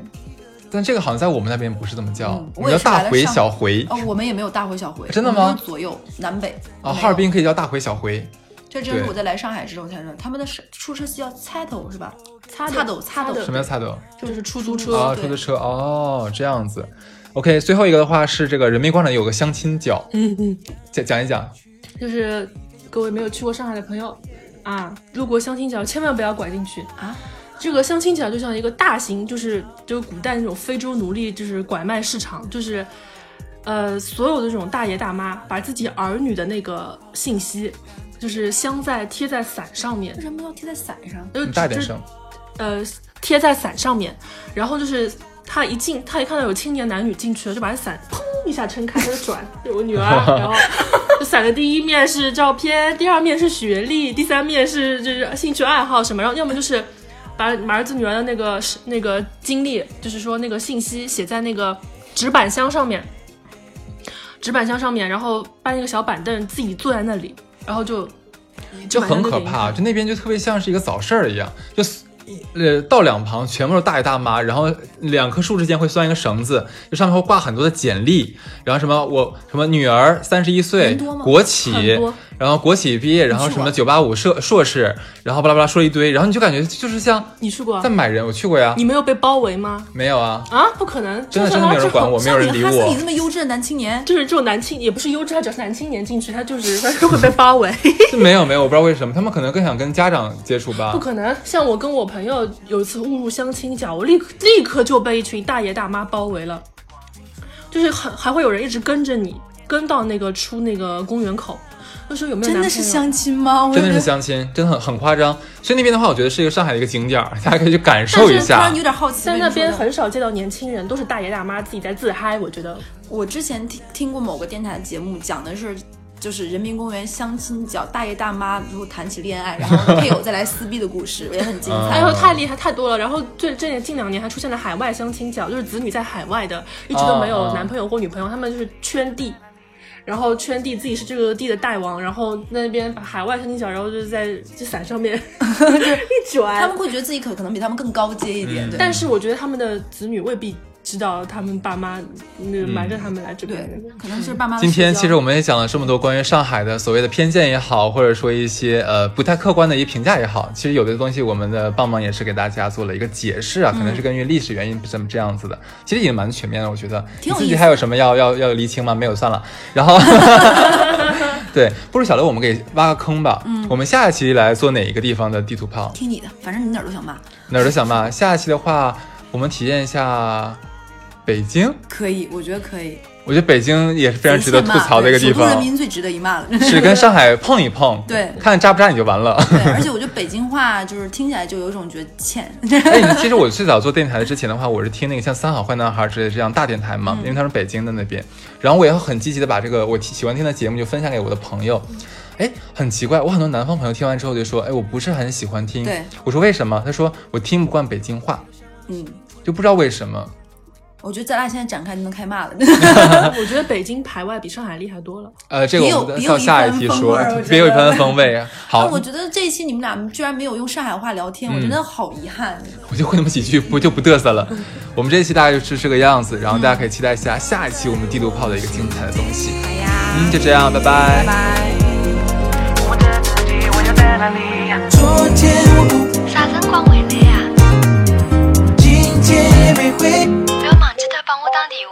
但这个好像在我们那边不是这么叫嗯，我们叫大回小回哦，我们也没有大回小回，真的吗左右南北啊，哈尔滨可以叫大回小回。这真是我在来上海之后才知道，他们的出车系叫擦头是吧？擦擦斗擦斗什么叫擦斗？就是出租车。啊，出租车哦，这样子。OK，最后一个的话是这个人民广场有个相亲角，嗯嗯，讲讲一讲。就是各位没有去过上海的朋友啊，路过相亲角千万不要拐进去啊。这个相亲角就像一个大型，就是就是古代那种非洲奴隶，就是拐卖市场，就是呃所有的这种大爷大妈把自己儿女的那个信息，就是镶在贴在伞上面为，什么要贴在伞上？呃你大点就声。呃贴在伞上面，然后就是他一进，他一看到有青年男女进去了，就把伞砰一下撑开，他就转，有个女儿，然后就伞的第一面是照片，第二面是学历，第三面是就是兴趣爱好什么，然后要么就是把把儿子女儿的那个那个经历，就是说那个信息写在那个纸板箱上面，纸板箱上面，然后搬一个小板凳自己坐在那里，然后就就很可怕，就那边就特别像是一个早市儿一样，就是呃道两旁全部是大爷大妈，然后两棵树之间会拴一个绳子，就上面会挂很多的简历，然后什么我什么女儿三十一岁国企然后国企毕业，然后什么九八五硕硕士，然后巴拉巴拉说了一堆，然后你就感觉就是像你去过在？买人，我去过呀你，没有被包围吗？没有啊，啊，不可能！真的就是真的没有人管我，没有人理我像你哈斯你。这么优质的男青年，就是这种男青，也不是优质，他只要是男青年进去，他就是 他就会被包围。没有没有，我不知道为什么，他们可能更想跟家长接触吧不。可能！像我跟我朋友有一次误入相亲角，我立刻立刻就被一群大爷大妈包围了，就是很还会有人一直跟着你，跟到那个出那个公园口，那时候有没有真？的是相亲吗？真的是相亲，真的很很夸张。所以那边的话，我觉得是一个上海的一个景点儿，大家可以去感受一下是突然。有点好奇，在那边很少见到年轻人，都是大爷大妈自己在自嗨。我觉得我之前听听过某个电台的节目，讲的是就是人民公园相亲角，大爷大妈如果谈起恋爱，然后配偶再来撕逼的故事，也很精 嗯彩。哎呦，太厉害太多了。然后最这近两年还出现了海外相亲角，就是子女在海外的，一直都没有男朋友或女朋友，他们就是圈地。然后圈地自己是这个地的大王，然后那边把海外相亲角，然后就是在这伞上面 一转。他们会觉得自己可可能比他们更高阶一点，对。但是我觉得他们的子女未必知道他们爸妈那瞒着他们来这边对。，可能是爸妈今天其实我们也讲了这么多关于上海的所谓的偏见也好，或者说一些呃不太客观的一些评价也好，其实有的东西我们的棒棒也是给大家做了一个解释啊，可能是根据历史原因这么这样子的，其实也蛮全面的，我觉得。挺有意思你自己还有什么要要要厘清吗？没有，算了。然后，对，不如小刘，我们给挖个坑吧。嗯，我们下一期来做哪一个地方的地图炮？听你的，反正你哪儿都想骂，哪儿都想骂。下一期的话，我们体验一下北京。可以，我觉得可以。我觉得北京也是非常值得吐槽的一个地首都人方。民最值得一骂了。是跟上海碰一碰，对看扎不扎你就完了。对，而且我觉得北京话就是听起来就有一种觉得欠。哎，其实我最早做电台之前的话，我是听那个像三好坏男孩之类这样大电台嘛，因为他是北京的那边，然后我也很积极的把这个我喜欢听的节目就分享给我的朋友。哎，很奇怪，我很多南方朋友听完之后就说，哎，我不是很喜欢听。对，我说为什么？他说我听不惯北京话，嗯，就不知道为什么。我觉得咱俩现在展开就能开骂了。我觉得北京排外比上海厉害多了。呃，这个别有我们到下一番风题说别有一番风味。啊，好，我觉得这一期你们俩居然没有用上海话聊天，我真的好遗憾。我就会那么几句，不就不嘚瑟了。我们这一期大概就是这个样子，然后大家可以期待一下下一期我们地图炮的一个精彩的东西。哎呀，嗯，就这样，拜拜拜拜。我的自己，我要在哪里？昨天，啥辰光回来呀？今天也没回。Thì